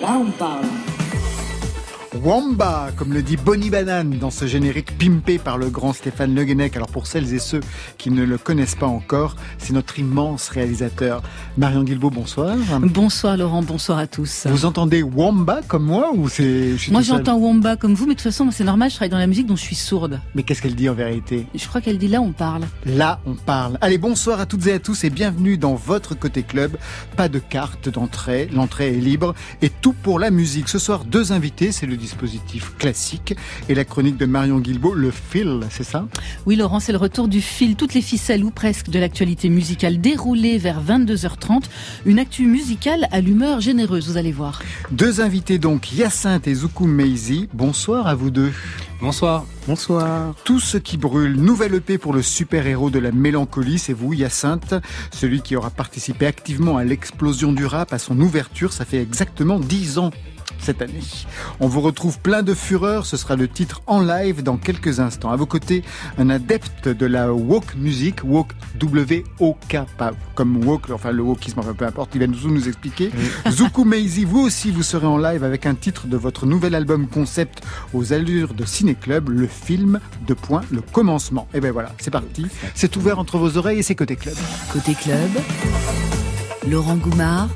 Là, on parle. Wamba, comme le dit Bonnie Banane dans ce générique pimpé par le grand Stéphane Le Guenec. Alors pour celles et ceux qui ne le connaissent pas encore, c'est notre immense réalisateur. Marion Guilbault, bonsoir. Bonsoir Laurent, bonsoir à tous. Vous entendez Wamba comme moi ou c'est Moi j'entends Wamba comme vous, mais de toute façon c'est normal, je travaille dans la musique donc je suis sourde. Mais qu'est-ce qu'elle dit en vérité? Je crois qu'elle dit là on parle. Là on parle. Allez, bonsoir à toutes et à tous et bienvenue dans votre côté club. Pas de carte d'entrée, l'entrée est libre et tout pour la musique. Ce soir deux invités, c'est le dispositif classique et la chronique de Marion Guilbault, le fil, c'est ça? Oui Laurent, c'est le retour du fil, toutes les ficelles ou presque de l'actualité musicale déroulée vers 22h30. Une actu musicale à l'humeur généreuse, vous allez voir. Deux invités donc, Hyacinthe et Zoukou Meizi. Bonsoir à vous deux. Bonsoir. Bonsoir. Tout ce qui brûle, nouvelle EP pour le super-héros de la mélancolie, c'est vous, Hyacinthe, celui qui aura participé activement à l'explosion du rap, à son ouverture, ça fait exactement dix ans cette année. On vous retrouve plein de fureur, ce sera le titre en live dans quelques instants. À vos côtés, un adepte de la woke music, woke W-O-K, pas comme woke, enfin le wokisme, enfin peu importe, il va nous, nous expliquer. Zuku Meizi, vous aussi, vous serez en live avec un titre de votre nouvel album concept aux allures de Ciné Club, le film de point, le commencement. Et ben voilà, c'est parti. C'est ouvert entre vos oreilles et c'est Côté Club. Côté Club, Laurent Goumard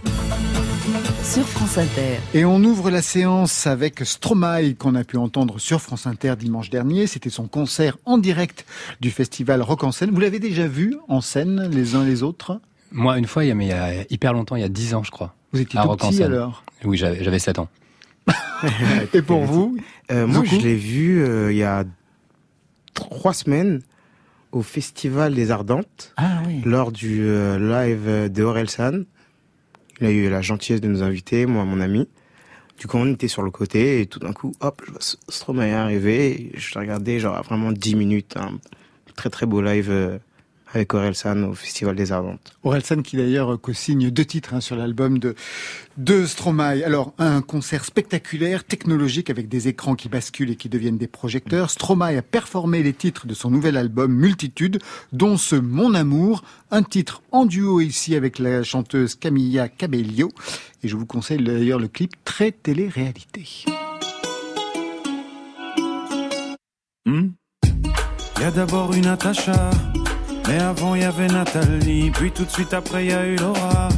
sur France Inter. Et on ouvre la séance avec Stromae qu'on a pu entendre sur France Inter dimanche dernier. C'était son concert en direct du festival Rock en scène. Vous l'avez déjà vu en scène les uns les autres? Moi, une fois, il y, a, mais il y a hyper longtemps, il y a 10 ans, je crois. Vous étiez à tout Rock en petit scène. alors? Oui, j'avais j'avais 7 ans. Et pour vous? Euh, moi, je l'ai vu euh, il y a trois semaines au Festival des Ardentes Ah oui. lors du euh, live de Orelsan. Il a eu la gentillesse de nous inviter, moi, mon ami. Du coup, on était sur le côté et tout d'un coup, hop, je vois Stromae arriver. Je l'ai regardé genre vraiment 10 minutes. Un très très beau live euh, avec Orelsan au Festival des Ardentes. Orelsan qui d'ailleurs co-signe deux titres hein, sur l'album de, de Stromae. Alors, un concert spectaculaire, technologique, avec des écrans qui basculent et qui deviennent des projecteurs. Stromae a performé les titres de son nouvel album Multitude, dont ce Mon Amour, un titre en duo ici avec la chanteuse Camilla Cabello. Et je vous conseille d'ailleurs le clip très télé-réalité. Hmm? Il y a d'abord une Natacha, mais avant il y avait Nathalie, puis tout de suite après il y a eu Laura,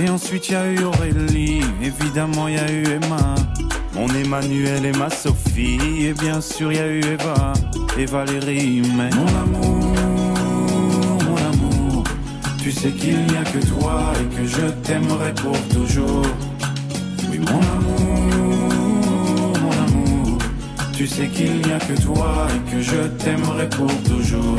et ensuite il y a eu Aurélie, évidemment il y a eu Emma, mon Emmanuel et ma Sophie, et bien sûr il y a eu Eva. Et Valérie, mais mon amour, mon amour, tu sais qu'il n'y a que toi et que je t'aimerai pour toujours. Oui mon amour, mon amour. Tu sais qu'il n'y a que toi et que je t'aimerai pour toujours.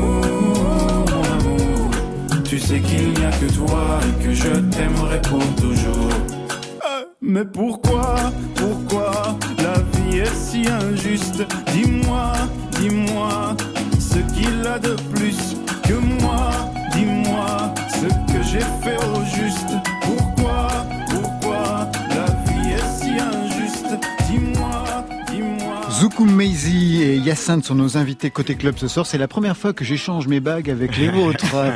tu sais qu'il n'y a que toi et que je t'aimerai pour toujours. Mais pourquoi, pourquoi la vie est si injuste? Dis-moi ce qu'il a de plus que moi. Dis-moi Meizi et Yacinthe sont nos invités côté club ce soir. C'est la première fois que j'échange mes bagues avec les vôtres, euh,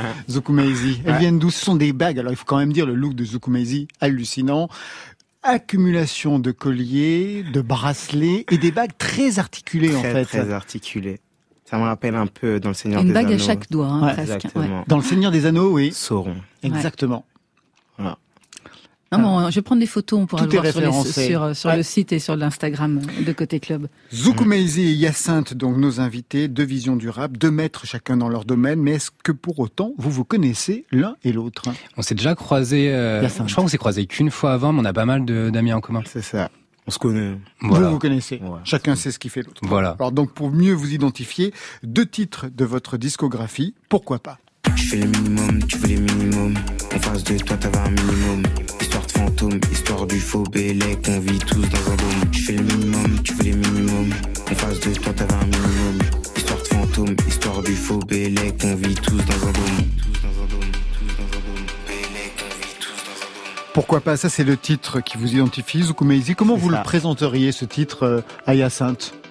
Meizi. Elles Ouais. viennent d'où? Ce sont des bagues. Alors il faut quand même dire le look de Meizi, hallucinant. Accumulation de colliers, de bracelets et des bagues très articulées en fait. très articulé. Ça me rappelle un peu dans le Seigneur Une des bague Anneaux. à chaque doigt, hein, Ouais, presque. ouais. Dans le Seigneur des Anneaux, oui. Sauron. Exactement. Non, bon, je vais prendre des photos, on pourra Tout le voir sur, les- référencé. sur, sur Ouais. le site et sur l'Instagram de Côté Club. Zoukou Meizi et Yacinthe, donc nos invités, deux visions du rap, deux maîtres chacun dans leur domaine. Mais est-ce que pour autant vous vous connaissez l'un et l'autre? On s'est déjà croisés, euh, Hyacinthe. je crois qu'on s'est croisés qu'une fois avant, mais on a pas mal de- d'amis en commun. C'est ça. On se connaît. Voilà. Vous vous connaissez. Ouais. Chacun sait ce qui fait l'autre. Voilà. Alors donc pour mieux vous identifier, deux titres de votre discographie, pourquoi pas? Je fais le minimum, tu veux les minimums. En face de toi, t'avais un minimum. Histoire de fantôme, histoire du faux Bélec. On vit tous dans un dôme. Je fais le minimum, tu veux les minimums. En face de toi, t'avais un minimum. Histoire de fantôme, histoire du faux Bélec. On vit tous dans un dôme. Pourquoi pas Ça c'est le titre qui vous identifie, Zoukou Meizi. Comment vous ça. le présenteriez ce titre euh, à Yacinthe À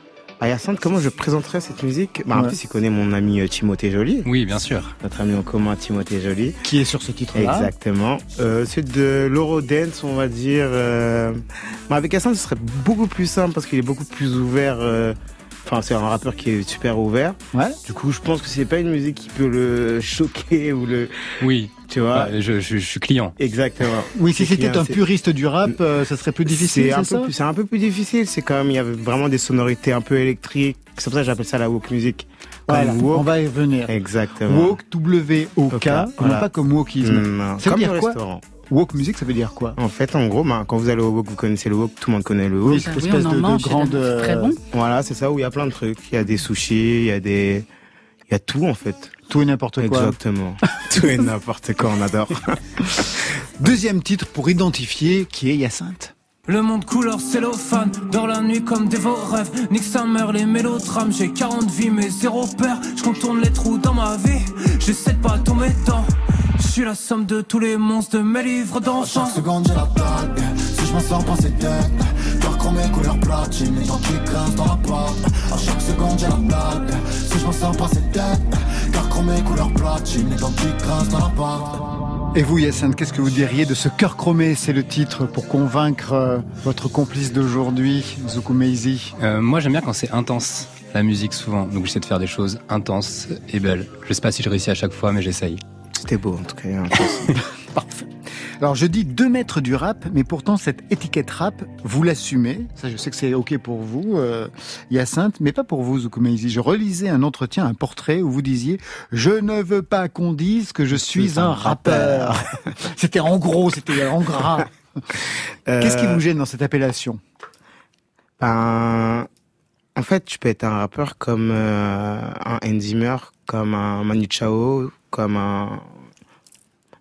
Hyacinthe, comment je présenterais cette musique? Bah, En Ouais. plus, il connaît mon ami euh, Timothée Joly. Oui, bien sûr. Notre ami en commun, Timothée Joly. Qui est sur ce titre-là Exactement. Euh, c'est de l'Eurodance, on va dire. Euh... mais avec Hassan, ce serait beaucoup plus simple parce qu'il est beaucoup plus ouvert. euh, Enfin, c'est un rappeur qui est super ouvert. Ouais. Du coup, je pense que c'est pas une musique qui peut le choquer ou le. Oui, Tu vois Ouais, je, je- je suis client. Exactement. Oui, si c'était un puriste du rap, euh, ça serait plus difficile, C'est un, peu plus- c'est un peu plus difficile. C'est quand même, il y avait vraiment des sonorités un peu électriques. C'est pour ça que j'appelle ça la woke music. Voilà, woke. on va y revenir. Exactement. Woke, W-O-K, Ok, non voilà. pas comme wokisme. Non, Ça veut comme dire le quoi restaurant. Woke music, ça veut dire quoi En fait, en gros, ben, quand vous allez au woke, vous connaissez le woke, tout le monde connaît le woke. Oui, oui, espèce de, mange, grande... très bon. Voilà, c'est ça où il y a plein de trucs. Il y a des sushis, il y a des, il y a tout en fait. Tout et n'importe quoi. Exactement. tout et n'importe quoi, on adore. Deuxième titre pour identifier qui est Hyacinthe. Le monde couleur cellophane, dans la nuit comme des vos rêves. Nique sa mère, les mélodrames. J'ai 40 vies, mais zéro père. Je contourne les trous dans ma vie. J'essaie de pas tomber dedans. Je suis la somme de tous les monstres de mes livres d'enfants. Chaque seconde j'ai la dalle Si je m'en sors pas c'est dead Cœur chromé couleur platine Les dents qui grincent dans la porte À chaque seconde j'ai la dalle Si je m'en sors pas c'est dead Cœur chromé couleur platine Les dents qui grincent dans la porte Et vous, Yacinthe, qu'est-ce que vous diriez de ce cœur chromé? C'est le titre pour convaincre euh, votre complice d'aujourd'hui, Meizi. Euh, moi, j'aime bien quand c'est intense, la musique souvent. Donc, j'essaie de faire des choses intenses et belles. Je sais pas si je réussis à chaque fois, mais j'essaye. C'était beau en tout cas. Parfait. Alors je dis deux maîtres du rap, mais pourtant cette étiquette rap, vous l'assumez. Ça, je sais que c'est ok pour vous, euh, Hyacinthe, mais pas pour vous, Zoukou Meizi. Je relisais un entretien, un portrait où vous disiez « Je ne veux pas qu'on dise que je suis un rappeur ». C'était en gros, c'était en gras. Qu'est-ce qui Euh, vous gêne dans cette appellation? Ben, en fait, tu peux être un rappeur comme euh, un Enzimer, comme un Manu Chao, comme un.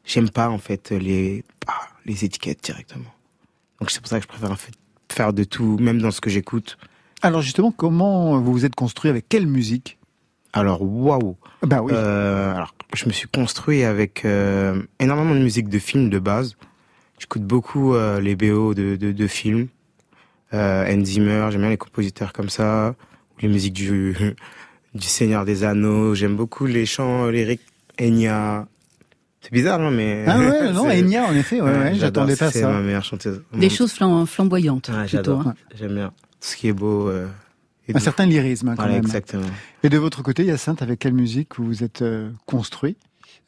J'aime pas en fait les ah, les étiquettes directement. Donc c'est pour ça que je préfère en fait faire de tout, même dans ce que j'écoute. Alors justement, comment vous vous êtes construit avec quelle musique? Alors waouh. Bah oui. Euh, alors, je me suis construit avec euh, énormément de musique de films de base. J'écoute beaucoup euh, les BO de, de, de films. Euh, Hans Zimmer, j'aime bien les compositeurs comme ça. Les musiques du, du Seigneur des Anneaux. J'aime beaucoup les chants lyriques Enya. C'est bizarre, non mais... Ah ouais, non, c'est- Enya, en effet, ouais, ouais, j'attendais pas C'est ça. ma meilleure chanteuse. Des choses flam- flamboyantes, Ah, plutôt. j'adore. hein. J'aime bien. Ce qui est beau. euh, et Un certain lyrisme, hein, quand Voilà, même. exactement. Et de votre côté, Hyacinthe, avec quelle musique vous vous êtes euh, construit?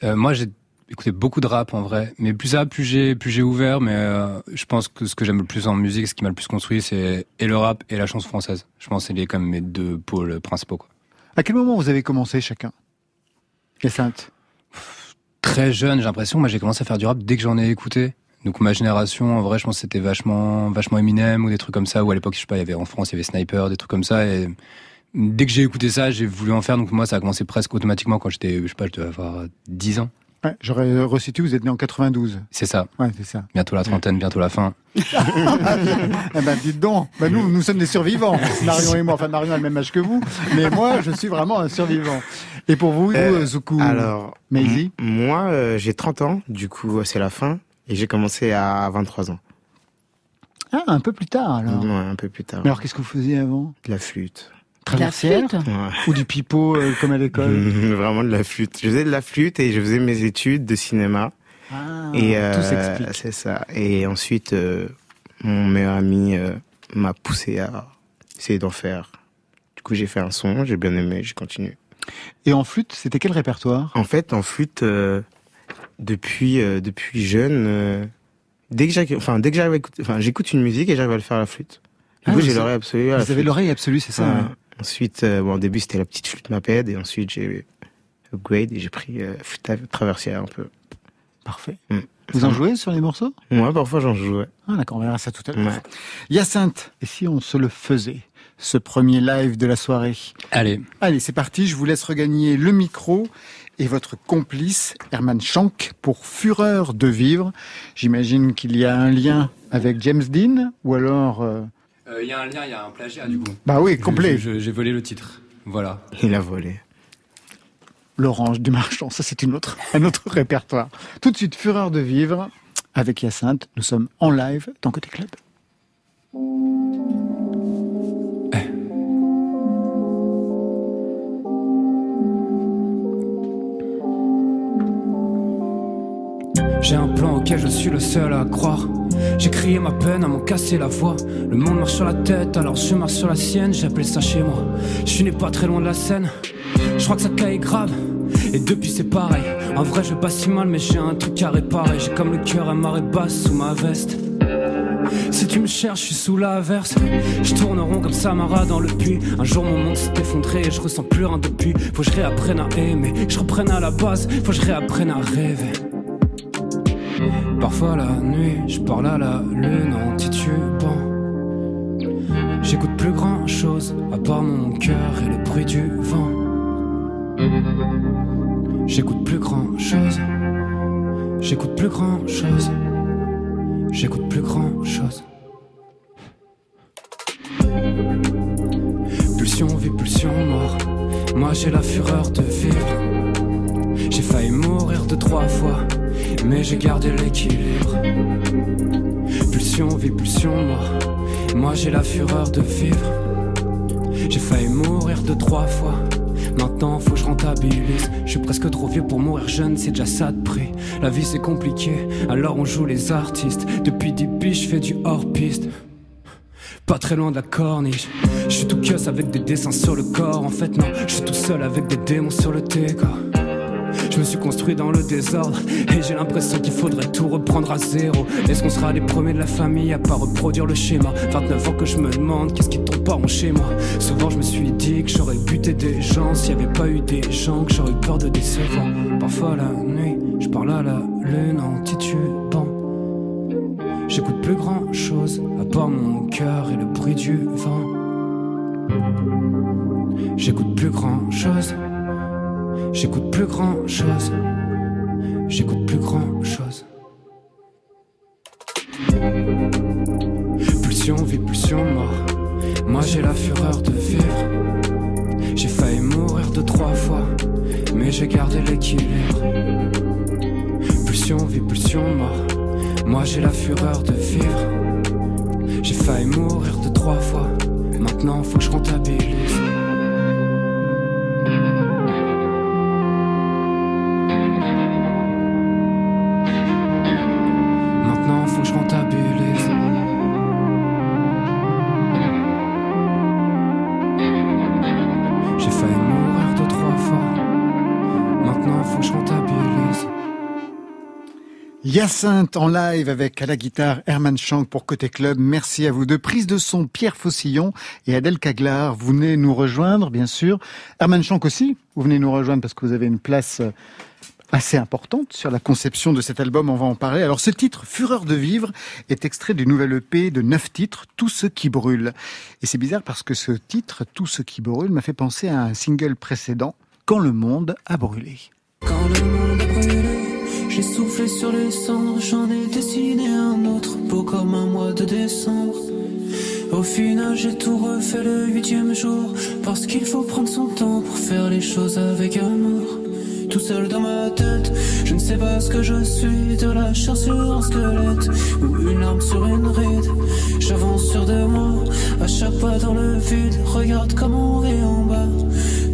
Euh, moi, j'ai écouté beaucoup de rap en vrai, mais plus ça, plus j'ai, plus j'ai ouvert. Mais euh, je pense que ce que j'aime le plus en musique, ce qui m'a le plus construit, c'est et le rap et la chanson française. Je pense que c'est les comme mes deux pôles principaux. Quoi. À quel moment vous avez commencé chacun? Hyacinthe? Très jeune, j'ai l'impression. Moi, j'ai commencé à faire du rap dès que j'en ai écouté. Donc ma génération, en vrai, je pense que c'était vachement, vachement Eminem ou des trucs comme ça. Ou à l'époque, je sais pas, il y avait en France, il y avait Sniper, des trucs comme ça. Et dès que j'ai écouté ça, j'ai voulu en faire. Donc moi, ça a commencé presque automatiquement quand j'étais, je sais pas, je devais avoir 10 ans. Ouais, J'aurais resitué, vous êtes né en 92. C'est ça. Ouais, c'est ça. Bientôt la trentaine, bientôt la fin. Eh ben, dites donc. Ben, nous, nous sommes des survivants. Marion et moi. Enfin, Marion a le même âge que vous. Mais moi, je suis vraiment un survivant. Et pour vous, Euh, vous, Zoukou Alors, Maisie moi, euh, j'ai 30 ans, du coup, c'est la fin, et j'ai commencé à 23 ans. Ah, un peu plus tard, alors. Ouais, un peu plus tard. Mais alors, qu'est-ce que vous faisiez avant? De la flûte. Traversière. Ou du pipeau, euh, comme à l'école? Vraiment de la flûte. Je faisais de la flûte et je faisais mes études de cinéma. Ah, et tout euh, s'explique. c'est ça. Et ensuite, euh, mon meilleur ami euh, m'a poussé à essayer d'en faire. Du coup, j'ai fait un son, j'ai bien aimé, j'ai continué. Et en flûte, c'était quel répertoire? En fait, en flûte, euh, depuis euh, depuis jeune, euh, dès que j'arrive, enfin dès que j'arrive, à écouter- enfin j'écoute une musique et j'arrive à le faire à la flûte. Du Ah, coup, vous j'ai avez- l'oreille absolue. à la Vous avez l'oreille absolue, c'est ça Ouais. Ensuite, euh, bon, au début c'était la petite flûte Maped et ensuite j'ai upgrade et j'ai pris euh, flûte traversière un peu. Parfait. Mm. Vous en jouez sur les morceaux? Moi, parfois j'en joue. ouais. Ah, d'accord, on verra ça tout à l'heure. Ouais. Hyacinthe, et si on se le faisait ce premier live de la soirée? Allez, Allez, c'est parti, je vous laisse regagner le micro et votre complice, Herman Schank, pour Fureur de vivre. J'imagine qu'il y a un lien avec James Dean, ou alors... euh, il y a un lien, il y a un plagiat du coup. Bah oui, complet. J'ai volé le titre. Voilà. Il a volé. L'orange du marchand, ça c'est une autre, un autre répertoire. Tout de suite, Fureur de vivre avec Hyacinthe. Nous sommes en live dans Côté Club. J'ai un plan auquel je suis le seul à croire. J'ai crié ma peine à m'en casser la voix. Le monde marche sur la tête, alors je marche sur la sienne. J'ai appelé ça chez moi. Je suis né pas très loin de la scène. Je crois que ça caille grave. Et depuis c'est pareil. En vrai, je vais pas si mal, mais j'ai un truc à réparer. J'ai comme le cœur à marée basse sous ma veste. Si tu me cherches, je suis sous l'averse. Je tourne rond comme Samara dans le puits. Un jour mon monde s'est effondré et je ressens plus rien depuis. Faut que je réapprenne à aimer, je reprenne à la base. Faut que je réapprenne à rêver. Parfois la nuit, je parle à la lune en titubant. J'écoute plus grand chose à part mon cœur et le bruit du vent. J'écoute plus grand chose. J'écoute plus grand chose. J'écoute plus grand chose. Pulsion vie, pulsion mort. Moi j'ai la fureur de vivre. J'ai failli mourir deux, trois fois, mais j'ai gardé l'équilibre. Pulsion vie, pulsion mort. Moi j'ai la fureur de vivre. J'ai failli mourir deux, trois fois. Maintenant faut que je rentabilise. Je suis presque trop vieux pour mourir jeune, c'est déjà ça de prix. La vie c'est compliqué, alors on joue les artistes. Depuis des je fais du hors-piste. Pas très loin de la corniche. Je suis tout cuss avec des dessins sur le corps. En fait, non, je suis tout seul avec des démons sur le décor. Je me suis construit dans le désordre et j'ai l'impression qu'il faudrait tout reprendre à zéro. Est-ce qu'on sera les premiers de la famille à pas reproduire le schéma? 29 ans que je me demande qu'est-ce qui tombe pas en moi. Souvent je me suis dit que j'aurais buté des gens s'il y avait pas eu des gens que j'aurais eu peur de décevoir. Parfois la nuit, je parle à la lune en titubant. J'écoute plus grand chose à part mon cœur et le bruit du vent. J'écoute plus grand chose. J'écoute plus grand chose. J'écoute plus grand chose. Pulsion vie, pulsion mort. Moi j'ai la fureur de vivre. J'ai failli mourir deux, trois fois, mais j'ai gardé l'équilibre. Pulsion vie, pulsion mort. Moi j'ai la fureur de vivre. J'ai failli mourir deux, trois fois. Maintenant faut que je rentabilise. Hyacinthe en live avec à la guitare Herman Schank pour Côté Club. Merci à vous deux. Prise de son Pierre Faucillon et Adèle Caglar. Vous venez nous rejoindre, bien sûr. Herman Schank aussi. Vous venez nous rejoindre parce que vous avez une place euh, assez importante sur la conception de cet album. On va en parler. Alors, ce titre, Fureur de vivre, est extrait du nouvel EP de neuf titres, Tout ce qui brûle. Et c'est bizarre parce que ce titre, Tout ce qui brûle, m'a fait penser à un single précédent, Quand le monde a brûlé. Quand le monde a brûlé, J'ai soufflé sur les cendres, j'en ai dessiné un autre, beau comme un mois de décembre. Au final, j'ai tout refait le huitième jour, parce qu'il faut prendre son temps pour faire les choses avec amour. Tout seul dans ma tête, je ne sais pas ce que je suis, de la chair sur un squelette, ou une arme sur une ride. J'avance sur de moi, à chaque pas dans le vide, regarde comment on vit en bas,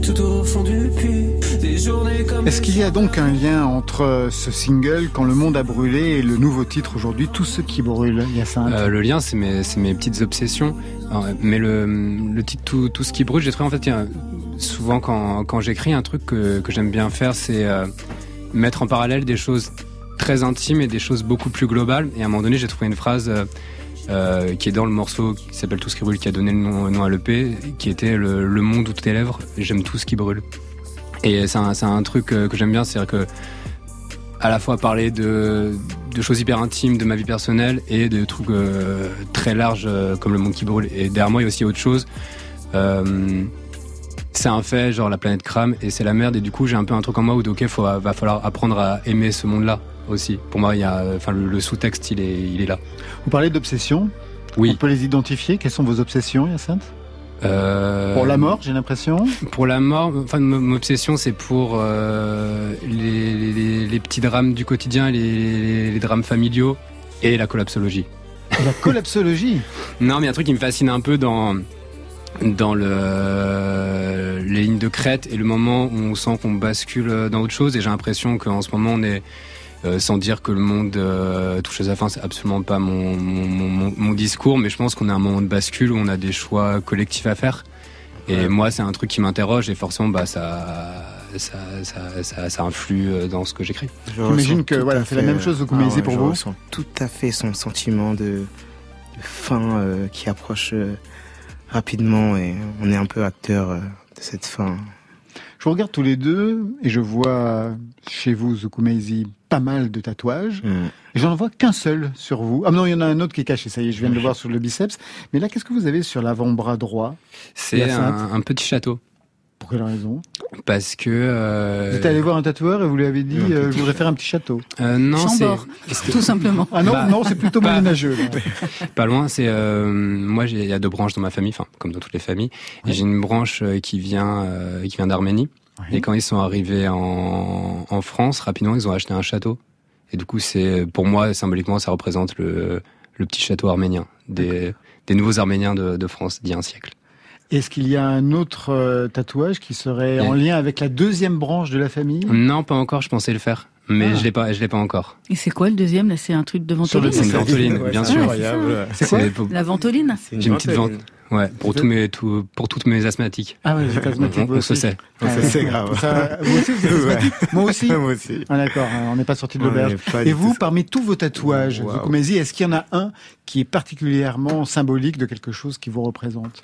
tout au fond du puits. Des journées comme Est-ce qu'il y a donc un lien entre ce single, Quand le monde a brûlé, et le nouveau titre aujourd'hui, Tout ce qui brûle Euh, le lien, c'est mes, c'est mes petites obsessions. Alors, mais le, le titre tout, tout ce qui brûle, j'ai trouvé en fait, souvent quand, quand j'écris, un truc que, que j'aime bien faire, c'est euh, mettre en parallèle des choses très intimes et des choses beaucoup plus globales. Et à un moment donné, j'ai trouvé une phrase euh, euh, qui est dans le morceau qui s'appelle Tout ce qui brûle, qui a donné le nom, à l'EP, qui était le, monde où est lèvres. J'aime tout ce qui brûle. Et c'est un, truc euh, que j'aime bien, c'est-à-dire que à la fois parler de, choses hyper intimes de ma vie personnelle et de trucs euh, très larges comme le monde qui brûle. Et derrière moi, il y a aussi autre chose. C'est un fait, genre la planète crame et c'est la merde. Et du coup, j'ai un peu un truc en moi où, ok, faut, va falloir apprendre à aimer ce monde-là aussi. Pour moi, il y a, enfin, le, le sous-texte, il est, il est là. Vous parlez d'obsessions On Oui. peut les identifier Quelles sont vos obsessions, Hyacinthe Euh, Pour la mort, j'ai l'impression. Pour la mort, enfin, mon obsession, c'est pour euh, les, les- petits drames du quotidien, les, les- drames familiaux et la collapsologie. La collapsologie. Non, mais il y a un truc qui me fascine un peu dans dans le les lignes de crête et le moment où on sent qu'on bascule dans autre chose. Et j'ai l'impression qu'en ce moment, on est euh, sans dire que le monde euh, touche à sa fin, c'est absolument pas mon, mon, mon, mon discours, mais je pense qu'on est à un moment de bascule où on a des choix collectifs à faire. Et Ouais. moi, c'est un truc qui m'interroge et forcément, bah, ça, ça, ça, ça, ça influe euh, dans ce que j'écris. J'imagine que, voilà, c'est la même euh, chose que vous ah ouais, pour je vous. ressens tout à fait son sentiment de, de fin euh, qui approche euh, rapidement et on est un peu acteur euh, de cette fin. Je vous regarde tous les deux et je vois chez vous, Zukumeizi, pas mal de tatouages. Mm. Et j'en vois qu'un seul sur vous. Ah non, il y en a un autre qui est caché, ça y est, je viens de le voir sur le biceps. Mais là, qu'est-ce que vous avez sur l'avant-bras droit C'est un, un petit château. Pour quelle raison Parce que. euh, Vous êtes allé voir un tatoueur et vous lui avez dit, euh, je voudrais faire un petit château. euh, non, c'est tout simplement. Ah non, Bah, non, c'est plutôt moyenâgeux. là. pas loin. C'est euh, moi, il y a deux branches dans ma famille, enfin comme dans toutes les familles. Ouais. J'ai une branche qui vient, euh, qui vient d'Arménie. Ouais. Et quand ils sont arrivés en, en France, rapidement, ils ont acheté un château. Et du coup, c'est pour moi symboliquement, ça représente le, le petit château arménien des, des nouveaux Arméniens de, de France d'il y a un siècle. Est-ce qu'il y a un autre euh, tatouage qui serait en lien avec la deuxième branche de la famille? Non, pas encore. Je pensais le faire, mais Ah. je l'ai pas. Je l'ai pas encore. Et c'est quoi le deuxième Là, c'est un truc de Sur le ventoline C'est une ventoline, Ouais, bien c'est sûr. incroyable. C'est quoi? La ventoline? C'est J'ai une petite ventoline. Ouais, pour tous mes, tout, pour toutes mes asthmatiques. Ah ouais, j'ai On, asthmatique, vous on se sait. Ah, Ça, c'est grave. Ça, vous aussi, vous êtes Ouais. asthmatique Moi aussi Moi aussi. Ah d'accord, on n'est pas sorti de On l'auberge. Et vous, parmi tous vos tatouages, Wow. Zukumezi, est-ce qu'il y en a un qui est particulièrement symbolique de quelque chose qui vous représente?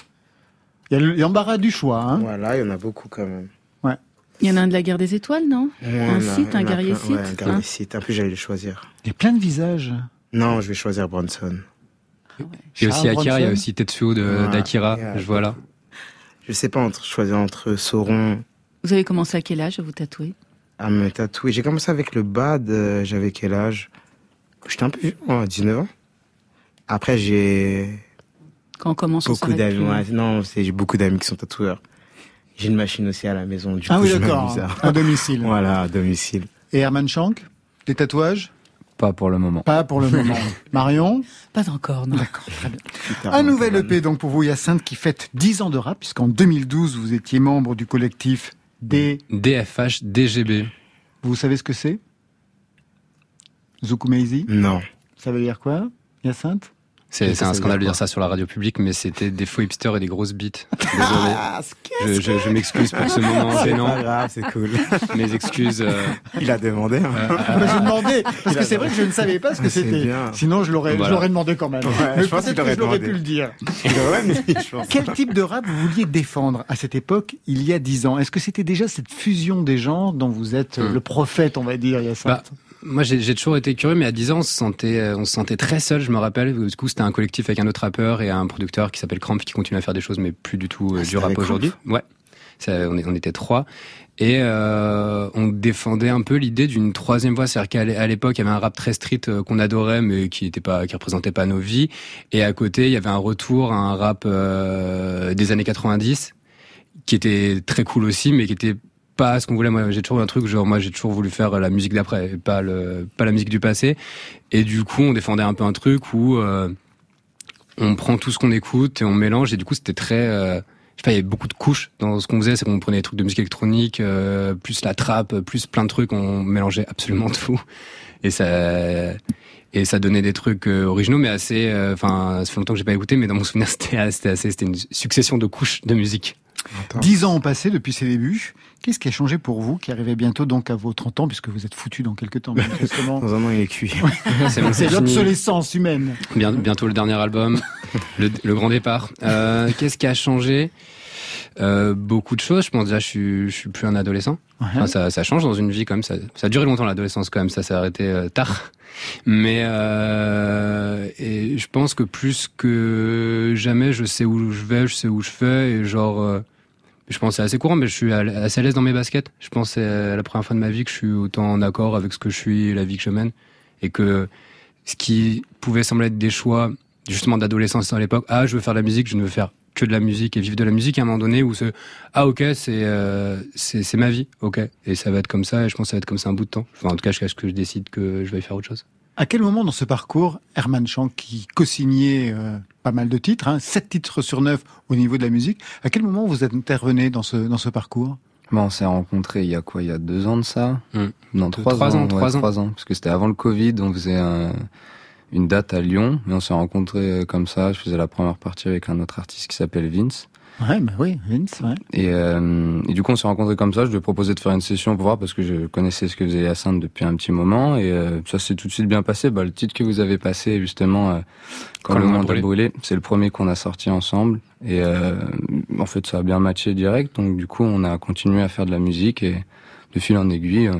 Il y a le- l'embarras du choix. Hein Voilà, il y en a beaucoup quand même. Il y en a un de la guerre des étoiles, non? Ouais, Un site, un guerrier. Ouais, site, un guerrier hein? site. En plus, j'allais le choisir. Il y a plein de visages? Non, je vais choisir Bronson. Et aussi Charles Akira, il y a aussi Tetsuo d'Akira. yeah. Je vois là. Je sais pas entre choisir entre Sauron Vous avez commencé à quel âge à vous tatouer? À me tatouer. J'ai commencé avec le bad, euh, j'avais quel âge? J'étais un peu vieux, moi, 19 ans. Après, j'ai Quand on commence, beaucoup d'amis. ouais, non, c'est j'ai beaucoup d'amis qui sont tatoueurs. J'ai une machine aussi à la maison. Du Ah coup, oui, je d'accord. m'amuse à- À domicile. Voilà, à domicile. Et Herman Shank Des tatouages? Pas pour le moment. Pas pour le moment. Marion Pas encore, non. Putain, Un nouvel quand même. EP donc pour vous, Hyacinthe, qui fête 10 ans de rap, puisqu'en 2012, vous étiez membre du collectif D. DFH, DGB. Vous savez ce que c'est? Zukumeizi Non. Ça veut dire quoi Hyacinthe? C'est un scandale de dire ça sur la radio publique, mais c'était des faux hipsters et des grosses bites. Désolé. Ah, Je, je, je m'excuse pour ce moment C'est pas gênant. grave, c'est cool. Mes excuses. euh, Il a demandé. hein. euh, bah, J'ai demandé, parce que c'est vrai que je ne savais pas ce que c'était. Sinon, je l'aurais je Voilà. l'aurais demandé quand même. Ouais, Mais je pense que aurait je l'aurais demandé. pu le dire. Il. Quel type de rap vous vouliez défendre à cette époque, il y a 10 ans? Est-ce que c'était déjà cette fusion des genres dont vous êtes euh, Hmm. le prophète, on va dire, Hyacinthe moi j'ai toujours été curieux, mais à 10 ans on se sentait, euh, on se sentait très seul. Je me rappelle. Du coup, c'était un collectif avec un autre rappeur et un producteur qui s'appelle Cramp qui continue à faire des choses, mais plus du tout euh, Ah, du rap aujourd'hui. Ouais, Ça, on, était trois. Et euh, on défendait un peu l'idée d'une troisième voie, c'est-à-dire qu'à l'époque il y avait un rap très street euh, qu'on adorait, mais qui était pas, qui représentait pas nos vies. Et à côté il y avait un retour à un rap euh, des années 90 qui était très cool aussi, mais qui était pas ce qu'on voulait. Moi, j'ai toujours un truc genre moi j'ai toujours voulu faire la musique d'après, et pas le, pas la musique du passé. Et du coup on défendait un peu un truc où euh, on prend tout ce qu'on écoute et on mélange. Et du coup c'était très euh, je sais pas, il y avait beaucoup de couches dans ce qu'on faisait, c'est qu'on prenait des trucs de musique électronique, euh, plus la trappe, plus plein de trucs, on mélangeait absolument tout. Et ça, et ça donnait des trucs euh, originaux, mais assez, euh, enfin, ça fait longtemps que j'ai pas écouté, mais dans mon souvenir, c'était c'était assez, c'était une succession de couches de musique. Dix ans ont passé depuis ses débuts. Qu'est-ce qui a changé pour vous, qui arrivez bientôt donc à vos 30 ans, puisque vous êtes foutu dans quelques temps, manifestement Dans un an, il est cuit. C'est l'obsolescence humaine. Bien- bientôt le dernier album, le, le grand départ. Euh, Qu'est-ce qui a changé? Euh, Beaucoup de choses. Je pense déjà, je suis, je suis plus un adolescent. Ouais. Enfin, ça, ça change dans une vie quand même. Ça, ça a duré longtemps l'adolescence quand même. Ça s'est arrêté euh, tard. Mais euh, et je pense que plus que jamais, je sais où je vais, je sais où je fais et genre. Je pense que c'est assez courant, mais je suis assez à l'aise dans mes baskets. Je pense que c'est la première fois de ma vie que je suis autant en accord avec ce que je suis la vie que je mène. Et que ce qui pouvait sembler être des choix, justement, d'adolescence à l'époque, ah, je veux faire de la musique, je ne veux faire que de la musique et vivre de la musique à un moment donné où ce, ah, ok, c'est, euh, c'est ma vie, ok. Et ça va être comme ça, et je pense que ça va être comme ça un bout de temps. Enfin, en tout cas, jusqu'à ce que je décide que je vais faire autre chose. À quel moment dans ce parcours, Herman Schank, qui co-signait euh, pas mal de titres, hein, 7 titres sur 9 au niveau de la musique, à quel moment vous intervenez dans ce, dans ce parcours? Bon, on s'est rencontrés il y a quoi? Il y a deux ans de ça? Hmm. Non, trois, trois ans, ouais, trois ans. trois ans. Parce que c'était avant le Covid, on faisait un- une date à Lyon, mais on s'est rencontrés euh, comme ça. Je faisais la première partie avec un autre artiste qui s'appelle Vince. Ouais, bah oui, Vince, ouais. Et, euh, et du coup, on s'est rencontrés comme ça. Je lui ai proposé de faire une session pour voir parce que je connaissais ce que faisait Hyacinthe depuis un petit moment. Et euh, ça s'est tout de suite bien passé. Bah, le titre que vous avez passé, justement, euh, quand, le monde a brûlé, c'est le premier qu'on a sorti ensemble. Et euh, en fait, ça a bien matché direct. Donc, du coup, on a continué à faire de la musique et de fil en aiguille, euh,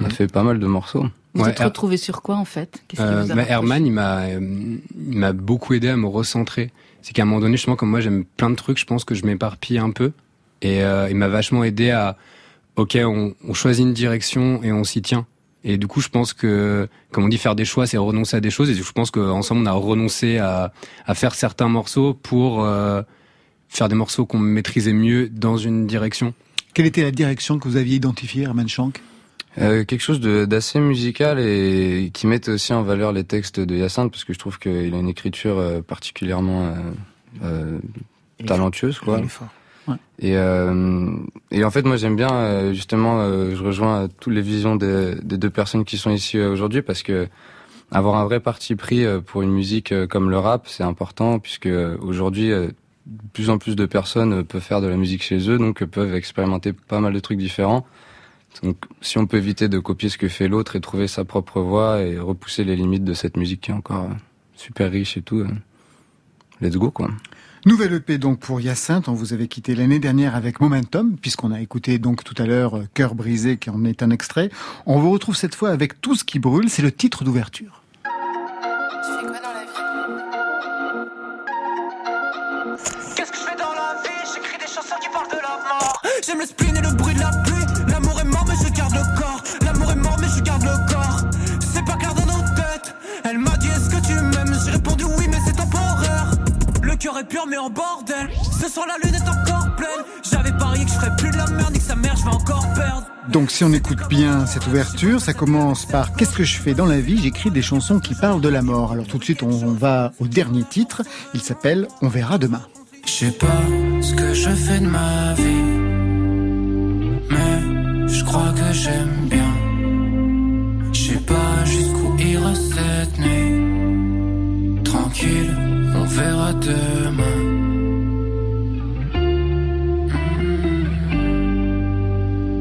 on a Mhm. fait pas mal de morceaux. Vous Ouais, êtes Her- retrouvé sur quoi en fait? Qu'est-ce qui Euh, vous a bah, Herman, il m'a, il m'a beaucoup aidé à me recentrer. C'est qu'à un moment donné, justement, comme moi, j'aime plein de trucs, je pense que je m'éparpille un peu. Et euh, il m'a vachement aidé à, ok, on, choisit une direction et on s'y tient. Et du coup, je pense que, comme on dit, faire des choix, c'est renoncer à des choses. Et je pense qu'ensemble, on a renoncé à, à faire certains morceaux pour euh, faire des morceaux qu'on maîtrisait mieux dans une direction. Quelle était la direction que vous aviez identifiée, Herman Schank Euh, quelque chose de- d'assez musical et qui mette aussi en valeur les textes de Hyacinthe parce que je trouve qu'il a une écriture euh, particulièrement euh, euh, talentueuse quoi. Fort. Et, euh, et en fait moi j'aime bien euh, justement euh, je rejoins toutes les visions des, des deux personnes qui sont ici aujourd'hui parce que avoir un vrai parti pris pour une musique comme le rap c'est important puisque aujourd'hui euh, de plus en plus de personnes peuvent faire de la musique chez eux donc peuvent expérimenter pas mal de trucs différents. Donc, si on peut éviter de copier ce que fait l'autre et trouver sa propre voix et repousser les limites de cette musique qui est encore euh, super riche et tout, euh, let's go, quoi. Nouvelle EP donc pour Hyacinthe, on vous avait quitté l'année dernière avec Momentum, puisqu'on a écouté donc tout à l'heure euh, Cœur brisé qui en est un extrait. On vous retrouve cette fois avec Tout ce qui brûle, c'est le titre d'ouverture. Tu fais quoi dans la vie? Qu'est-ce que je fais dans la vie? J'écris des chansons qui parlent de la mort. J'aime le spleen et le bruit de répondu oui, mais c'est temporaire. Le cœur est pur, mais en bordel. Ce soir, la lune est encore pleine. J'avais parié que je ferais plus de la merde, que sa mère, je vais encore perdre. Donc si on écoute bien cette ouverture, ça commence par Qu'est-ce que je fais dans la vie? J'écris des chansons qui parlent de la mort. Alors tout de suite on, on va au dernier titre, il s'appelle On verra demain. Je sais pas ce que je fais de ma vie, mais je crois que j'aime bien. Tranquille, on verra demain.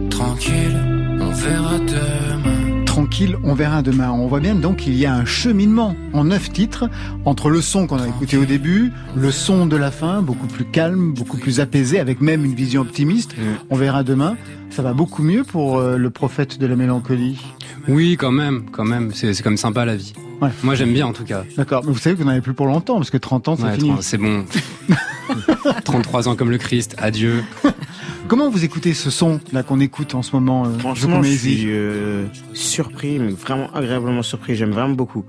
Mm. Tranquille, on verra demain. Tranquille, on verra demain. On voit bien donc qu'il y a un cheminement en neuf titres entre le son qu'on a écouté au début, le son de la fin, beaucoup plus calme, beaucoup plus apaisé, avec même une vision optimiste. On verra demain. Ça va beaucoup mieux pour euh, le prophète de la mélancolie? Oui, quand même, quand même. C'est c'est comme sympa la vie. Ouais. Moi, j'aime bien en tout cas. D'accord, mais vous savez que vous n'en avez plus pour longtemps, parce que 30 ans, c'est Ouais, fini. C'est bon. 33 ans comme le Christ. Adieu. Comment vous écoutez ce son là qu'on écoute en ce moment euh, Franchement, je suis euh, surpris, mais vraiment agréablement surpris. J'aime vraiment beaucoup.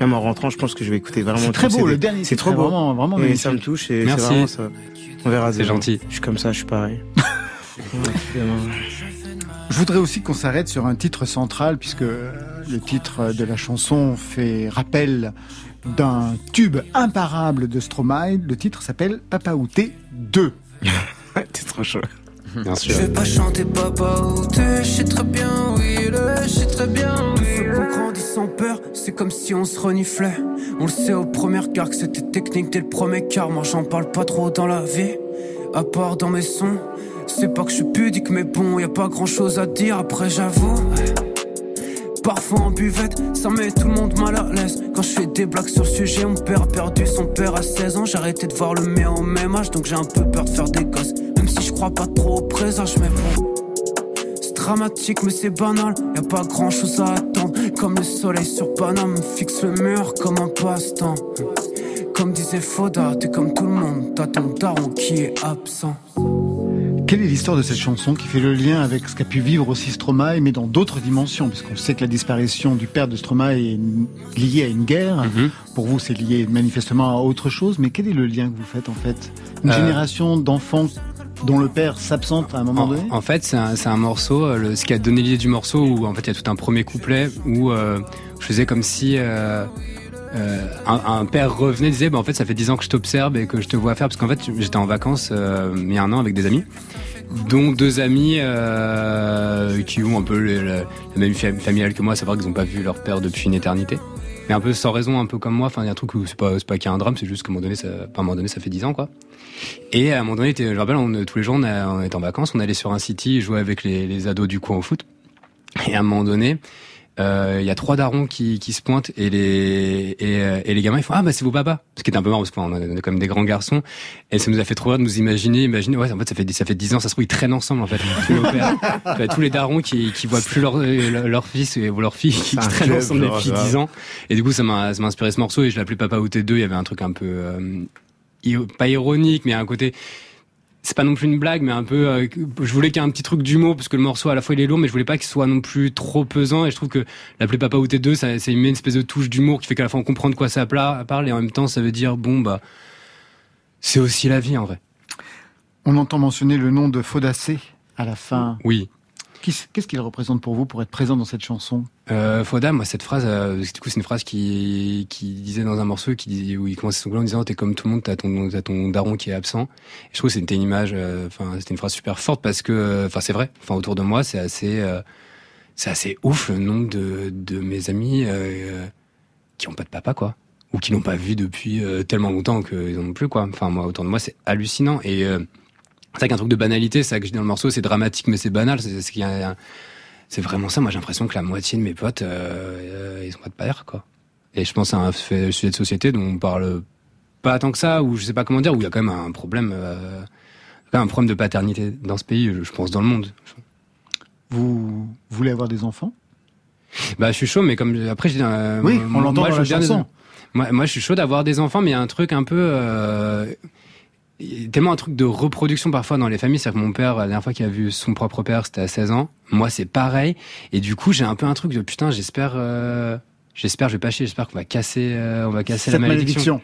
Même en rentrant, je pense que je vais écouter vraiment. C'est très beau, CD. le dernier. C'est trop beau. Vraiment, vraiment Et magnifique. ça me touche et c'est Merci. vraiment ça. On verra. C'est gentil. Je suis comme ça, je suis pareil. Ouais. Je voudrais aussi qu'on s'arrête sur un titre central, puisque euh, le titre de la chanson fait rappel d'un tube imparable de Stromae. Le titre s'appelle Papa Outé 2. T'es trop chaud. Bien Je sûr. vais pas chanter papa ou t'es, je sais très bien, oui, le, je sais très bien, oui. Faut qu'on grandisse sans peur, c'est comme si on se reniflait. On le sait au premier regard que c'était technique dès le premier quart. Moi j'en parle pas trop dans la vie, à part dans mes sons. C'est pas que je suis pudique, mais bon, y a pas grand chose à dire après, j'avoue. Parfois en buvette, ça met tout le monde mal à l'aise. Quand je fais des blagues sur le sujet, mon père a perdu son père à 16 ans. J'ai arrêté de voir le mien au même âge, donc j'ai un peu peur de faire des gosses. Même si je crois pas trop au présage, mais bon. C'est dramatique, mais c'est banal. Y a pas grand chose à attendre. Comme le soleil sur Paname, fixe le mur comme un passe-temps. Comme disait Foda, t'es comme tout le monde, t'as ton daron qui est absent. Quelle est l'histoire de cette chanson qui fait le lien avec ce qu'a pu vivre aussi Stromae, mais dans d'autres dimensions Puisqu'on sait que la disparition du père de Stromae est liée à une guerre. Mhm. Pour vous, c'est lié manifestement à autre chose. Mais quel est le lien que vous faites en fait? Une Euh, génération d'enfants dont le père s'absente à un moment En, donné? en fait, c'est un, morceau, euh, le, ce qui a donné l'idée du morceau, où en fait il y a tout un premier couplet où euh, je faisais comme si euh, euh, un, un père revenait, disait, bah, en fait ça fait 10 ans que je t'observe et que je te vois faire, parce qu'en fait j'étais en vacances euh, il y a un an avec des amis, dont deux amis euh, qui ont un peu la même fam- familiale que moi, à savoir qu'ils n'ont pas vu leur père depuis une éternité. Mais un peu sans raison, un peu comme moi. Enfin, il y a un truc où c'est pas, c'est pas qu'il y a un drame, c'est juste qu'à un moment donné, ça, à un moment donné, ça fait 10 ans, quoi. Et à un moment donné, je me rappelle, on, tous les jours, on, a- était en vacances, on allait sur un city jouer avec les, les ados du coin au foot. Et à un moment donné, il y a trois darons qui, qui se pointent et les et, euh, et les gamins ils font ah bah c'est vos papas ce qui est un peu marrant parce qu'on est quand même des grands garçons. Et ça nous a fait trop rire de nous imaginer imaginer ouais en fait ça fait ça fait dix ans ça se trouve ils traînent ensemble en fait. Tous pères. Enfin, tous les darons qui qui voient plus leur leur, leur fils ou leur fille qui traînent club, ensemble genre, depuis dix ans. Et du coup ça m'a ça m'a inspiré ce morceau et je l'appelais Papa Outé 2 il y avait un truc un peu euh, pas ironique mais un côté c'est pas non plus une blague, mais un peu. euh, je voulais qu'il y ait un petit truc d'humour, parce que le morceau à la fois il est lourd, mais je voulais pas qu'il soit non plus trop pesant. Et je trouve que l'appeler Papa ou T2, ça, ça y met une espèce de touche d'humour qui fait qu'à la fois on comprend de quoi ça parle, et en même temps ça veut dire bon bah c'est aussi la vie en vrai. On entend mentionner le nom de Fodacé à la fin. Oui. Qu'est-ce qu'il représente pour vous pour être présent dans cette chanson? Euh, Foda, moi cette phrase, euh, du coup c'est une phrase qui qui disait dans un morceau qui disait, où il commençait son couplet en disant t'es comme tout le monde, t'as ton t'as ton daron qui est absent. Je trouve que c'était une image, euh, enfin c'était une phrase super forte parce que, enfin c'est vrai, enfin autour de moi c'est assez euh, c'est assez ouf le nombre de de mes amis euh, qui ont pas de papa quoi ou qui n'ont pas vu depuis tellement longtemps qu'ils en ont plus quoi. Enfin moi autour de moi c'est hallucinant et c'est vrai qu'un truc de banalité, c'est ça que je dis dans le morceau, c'est dramatique mais c'est banal, c'est qu'il y a c'est vraiment ça. Moi, j'ai l'impression que la moitié de mes potes, euh, ils ont pas de père, quoi. Et je pense à un sujet de société dont on parle pas tant que ça, ou je sais pas comment dire, où il y a quand même un problème, euh, un problème de paternité dans ce pays, je- pense dans le monde. Vous voulez avoir des enfants? Bah, je suis chaud, mais comme après, je dis, euh, Oui, on l'entend dans je la chanson. Moi, moi, je suis chaud d'avoir des enfants, mais il y a un truc un peu. Euh, il y a tellement un truc de reproduction parfois dans les familles. C'est-à-dire que mon père, la dernière fois qu'il a vu son propre père, c'était à 16 ans. Moi, c'est pareil. Et du coup, j'ai un peu un truc de putain, j'espère. euh, J'espère, je vais pas chier, j'espère qu'on va casser, euh, on va casser Cette la malédiction.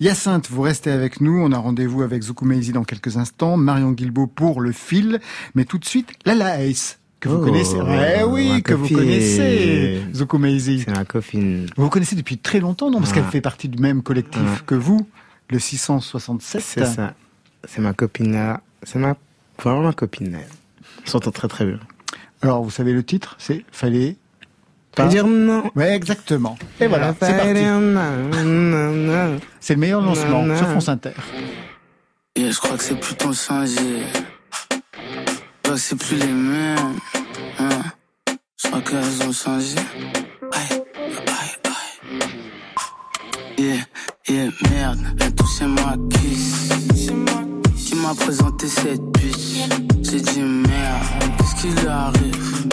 Hyacinthe, vous restez avec nous. On a rendez-vous avec Zuku Meizi dans quelques instants. Marion Guilbault pour le fil. Mais tout de suite, Lala Ace, que vous Oh, connaissez. Eh oui, que vous connaissez. Zuku Meizi. C'est ma copine. Vous vous connaissez depuis très longtemps, non? Parce Ah. qu'elle fait partie du même collectif Ah. que vous, le 667. C'est ça. C'est ma copine là. C'est ma, vraiment ma copine là. On s'entend très très bien. Alors, vous savez le titre? C'est Fallait Pas dire non. Ouais, exactement. Et voilà, c'est parti. C'est le meilleur lancement sur. France Inter. Et je crois que c'est plus ton changé. Je crois que c'est plus les mêmes. Hein. Je crois qu'elles ont changé. Aïe, aïe, aïe. Yeah, yeah, merde, elle touché ma kiss. Qui m'a présenté cette bitch. J'ai dit merde, qu'est-ce qui lui arrive?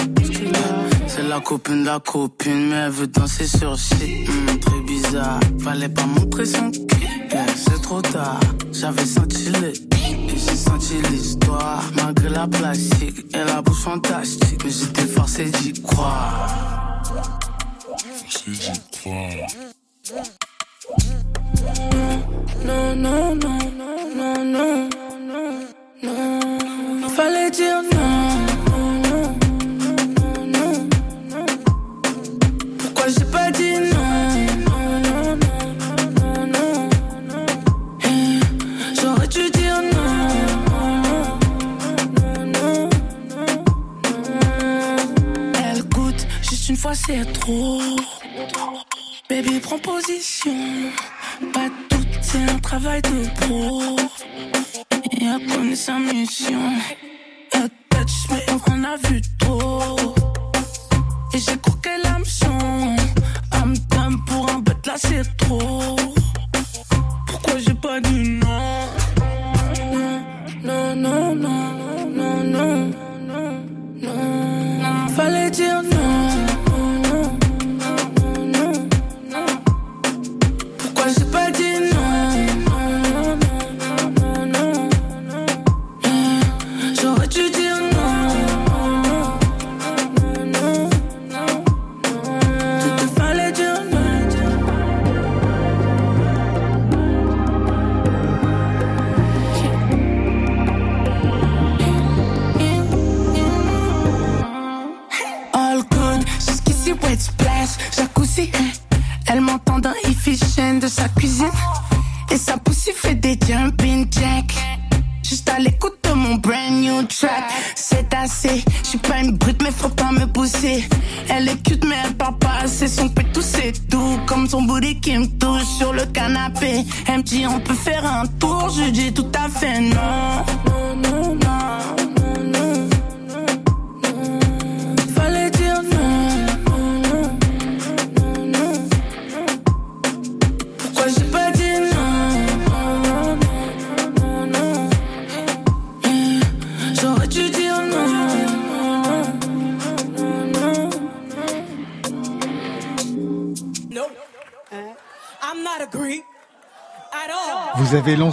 C'est la copine de la copine, mais elle veut danser sur site. Hmm, très bizarre, fallait pas montrer son cul. C'est trop tard, j'avais senti le et j'ai senti l'histoire. Malgré la plastique et la bouche fantastique, mais j'étais forcé d'y croire. Forcé d'y croire. Non, non, non, non, non, non, non, non. Fallait dire non. non, non, non, non. Pourquoi j'ai pas dit non? Non, non, non, non, non, non. J'aurais dû dire non. Non, non, non, non. Elle goûte juste une fois, c'est trop. Baby, prends position. Pas tout, c'est un travail de pro. Et elle connaît sa mission. Touch, mais on a vu trop. Et j'ai croqué l'hameçon. I'm done pour un bête là, c'est trop. Pourquoi j'ai pas dit non? Non, non, non, non, non, non, non. Fallait dire non,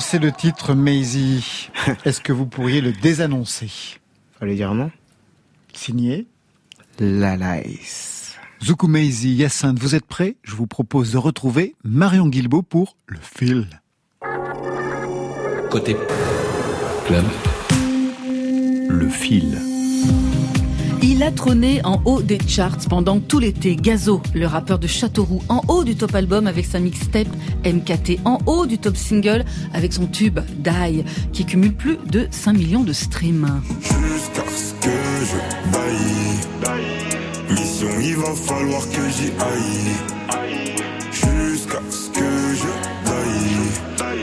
Lancé le titre Maisie. Est-ce que vous pourriez le désannoncer Fallait dire non. Signé La Lice. Zuku Maisie, Yacinthe, vous êtes prêts? Je vous propose de retrouver Marion Guilbeault pour Le Fil. Côté club, le fil. Il a trôné en haut des charts pendant tout l'été. Gazo, le rappeur de Châteauroux, en haut du top album avec sa mixtape MKT, en haut du top single avec son tube Die, qui cumule plus de 5 millions de streams. Jusqu'à ce que je baille. Mission, il va falloir que j'y aille. Jusqu'à ce que je baille.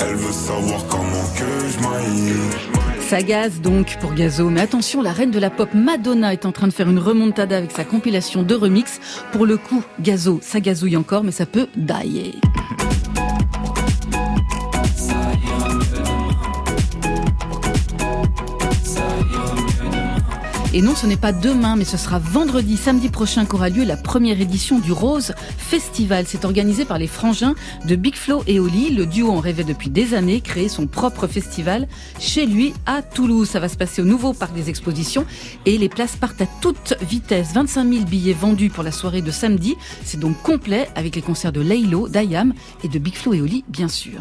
Elle veut savoir comment que je maille. Ça gaze donc pour Gazo, mais attention, la reine de la pop Madonna est en train de faire une remontada avec sa compilation de remix. Pour le coup, Gazo, ça gazouille encore, mais ça peut dailler. Et non, ce n'est pas demain, mais ce sera vendredi, samedi prochain qu'aura lieu la première édition du Rose Festival. C'est organisé par les frangins de Big Flo et Oli. Le duo en rêvait depuis des années, créer son propre festival chez lui à Toulouse. Ça va se passer au nouveau parc des expositions et les places partent à toute vitesse. 25 000 billets vendus pour la soirée de samedi. C'est donc complet avec les concerts de Laylo, d'Ayam et de Big Flo et Oli, bien sûr.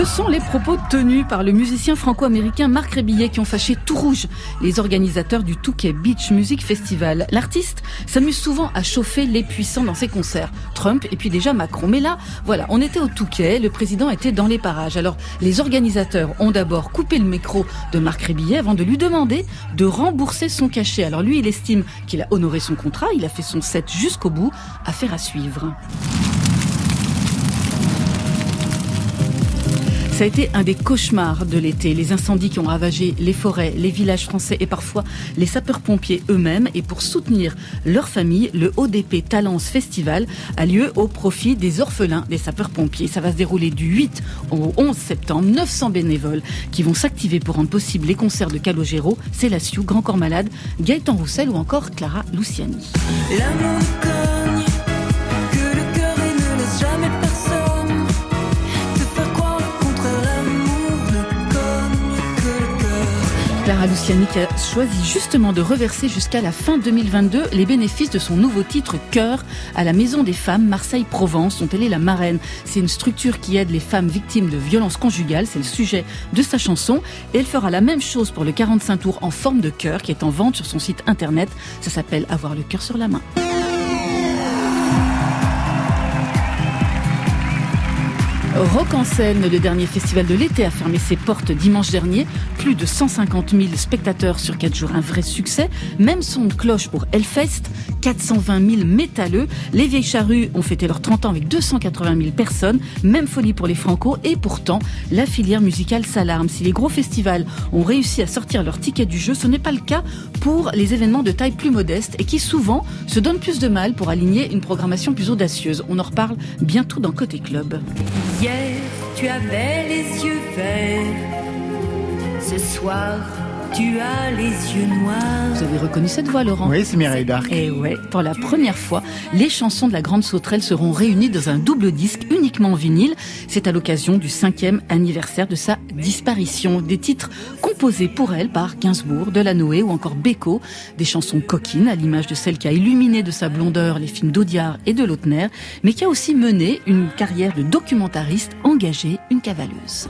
Ce sont les propos tenus par le musicien franco-américain Marc Rébillet qui ont fâché tout rouge les organisateurs du Touquet Beach Music Festival. L'artiste s'amuse souvent à chauffer les puissants dans ses concerts. Trump et puis déjà Macron. Mais là, voilà, on était au Touquet, le président était dans les parages. Alors, les organisateurs ont d'abord coupé le micro de Marc Rébillet avant de lui demander de rembourser son cachet. Alors lui, il estime qu'il a honoré son contrat, il a fait son set jusqu'au bout, affaire à suivre. Ça a été un des cauchemars de l'été. Les incendies qui ont ravagé les forêts, les villages français et parfois les sapeurs-pompiers eux-mêmes. Et pour soutenir leur famille, le ODP Talence Festival a lieu au profit des orphelins des sapeurs-pompiers. Ça va se dérouler du 8 au 11 septembre. 900 bénévoles qui vont s'activer pour rendre possible les concerts de Calogero, Célassiou, Grand Corps Malade, Gaëtan Roussel ou encore Clara Luciani. Luciani qui a choisi justement de reverser jusqu'à la fin 2022 les bénéfices de son nouveau titre Cœur à la Maison des Femmes Marseille-Provence dont elle est la marraine. C'est une structure qui aide les femmes victimes de violences conjugales, c'est le sujet de sa chanson et elle fera la même chose pour le 45 tours en forme de cœur qui est en vente sur son site internet. Ça s'appelle Avoir le cœur sur la main. Rock en scène, le dernier festival de l'été a fermé ses portes dimanche dernier. Plus de 150 000 spectateurs sur 4 jours, un vrai succès. Même son de cloche pour Hellfest, 420 000 métalleux. Les Vieilles Charrues ont fêté leurs 30 ans avec 280 000 personnes. Même folie pour les Franco. Et pourtant, la filière musicale s'alarme. Si les gros festivals ont réussi à sortir leur ticket du jeu, ce n'est pas le cas pour les événements de taille plus modeste et qui souvent se donnent plus de mal pour aligner une programmation plus audacieuse. On en reparle bientôt dans Côté Club. Hier, tu avais les yeux verts. Ce soir, tu as les yeux noirs. Vous avez reconnu cette voix, Laurent Oui, c'est Mireille Darc. Et ouais, pour la première fois, les chansons de la Grande Sauterelle seront réunies dans un double disque uniquement en vinyle. C'est à l'occasion du cinquième anniversaire de sa disparition. Des titres composés pour elle par Gainsbourg, Delanoë ou encore Beko. Des chansons coquines, à l'image de celle qui a illuminé de sa blondeur les films d'Audiard et de Lautner, mais qui a aussi mené une carrière de documentariste engagée, une cavaleuse.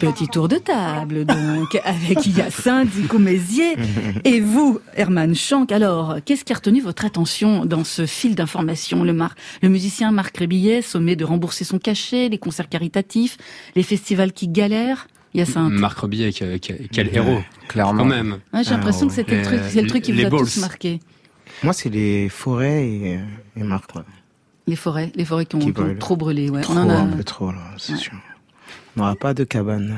Petit tour de table, donc, avec Hyacinthe Mézier et vous, Herman Schank. Alors, qu'est-ce qui a retenu votre attention dans ce fil d'information? Le, mar le musicien Marc Rébillet, sommet de rembourser son cachet, les concerts caritatifs, les festivals qui galèrent? Hyacinthe. Marc Rebillet, quel, quel- héros, clairement. Quand même. Ouais, J'ai l'impression que c'était le truc, c'est le truc qui vous les a balls. tous marqué. Moi, c'est les forêts et, et Marc. Les forêts, les forêts qui ont, Qui ont trop brûlé. Ouais. Trop, On en a un peu trop, là, c'est sûr. N'aura pas de cabane.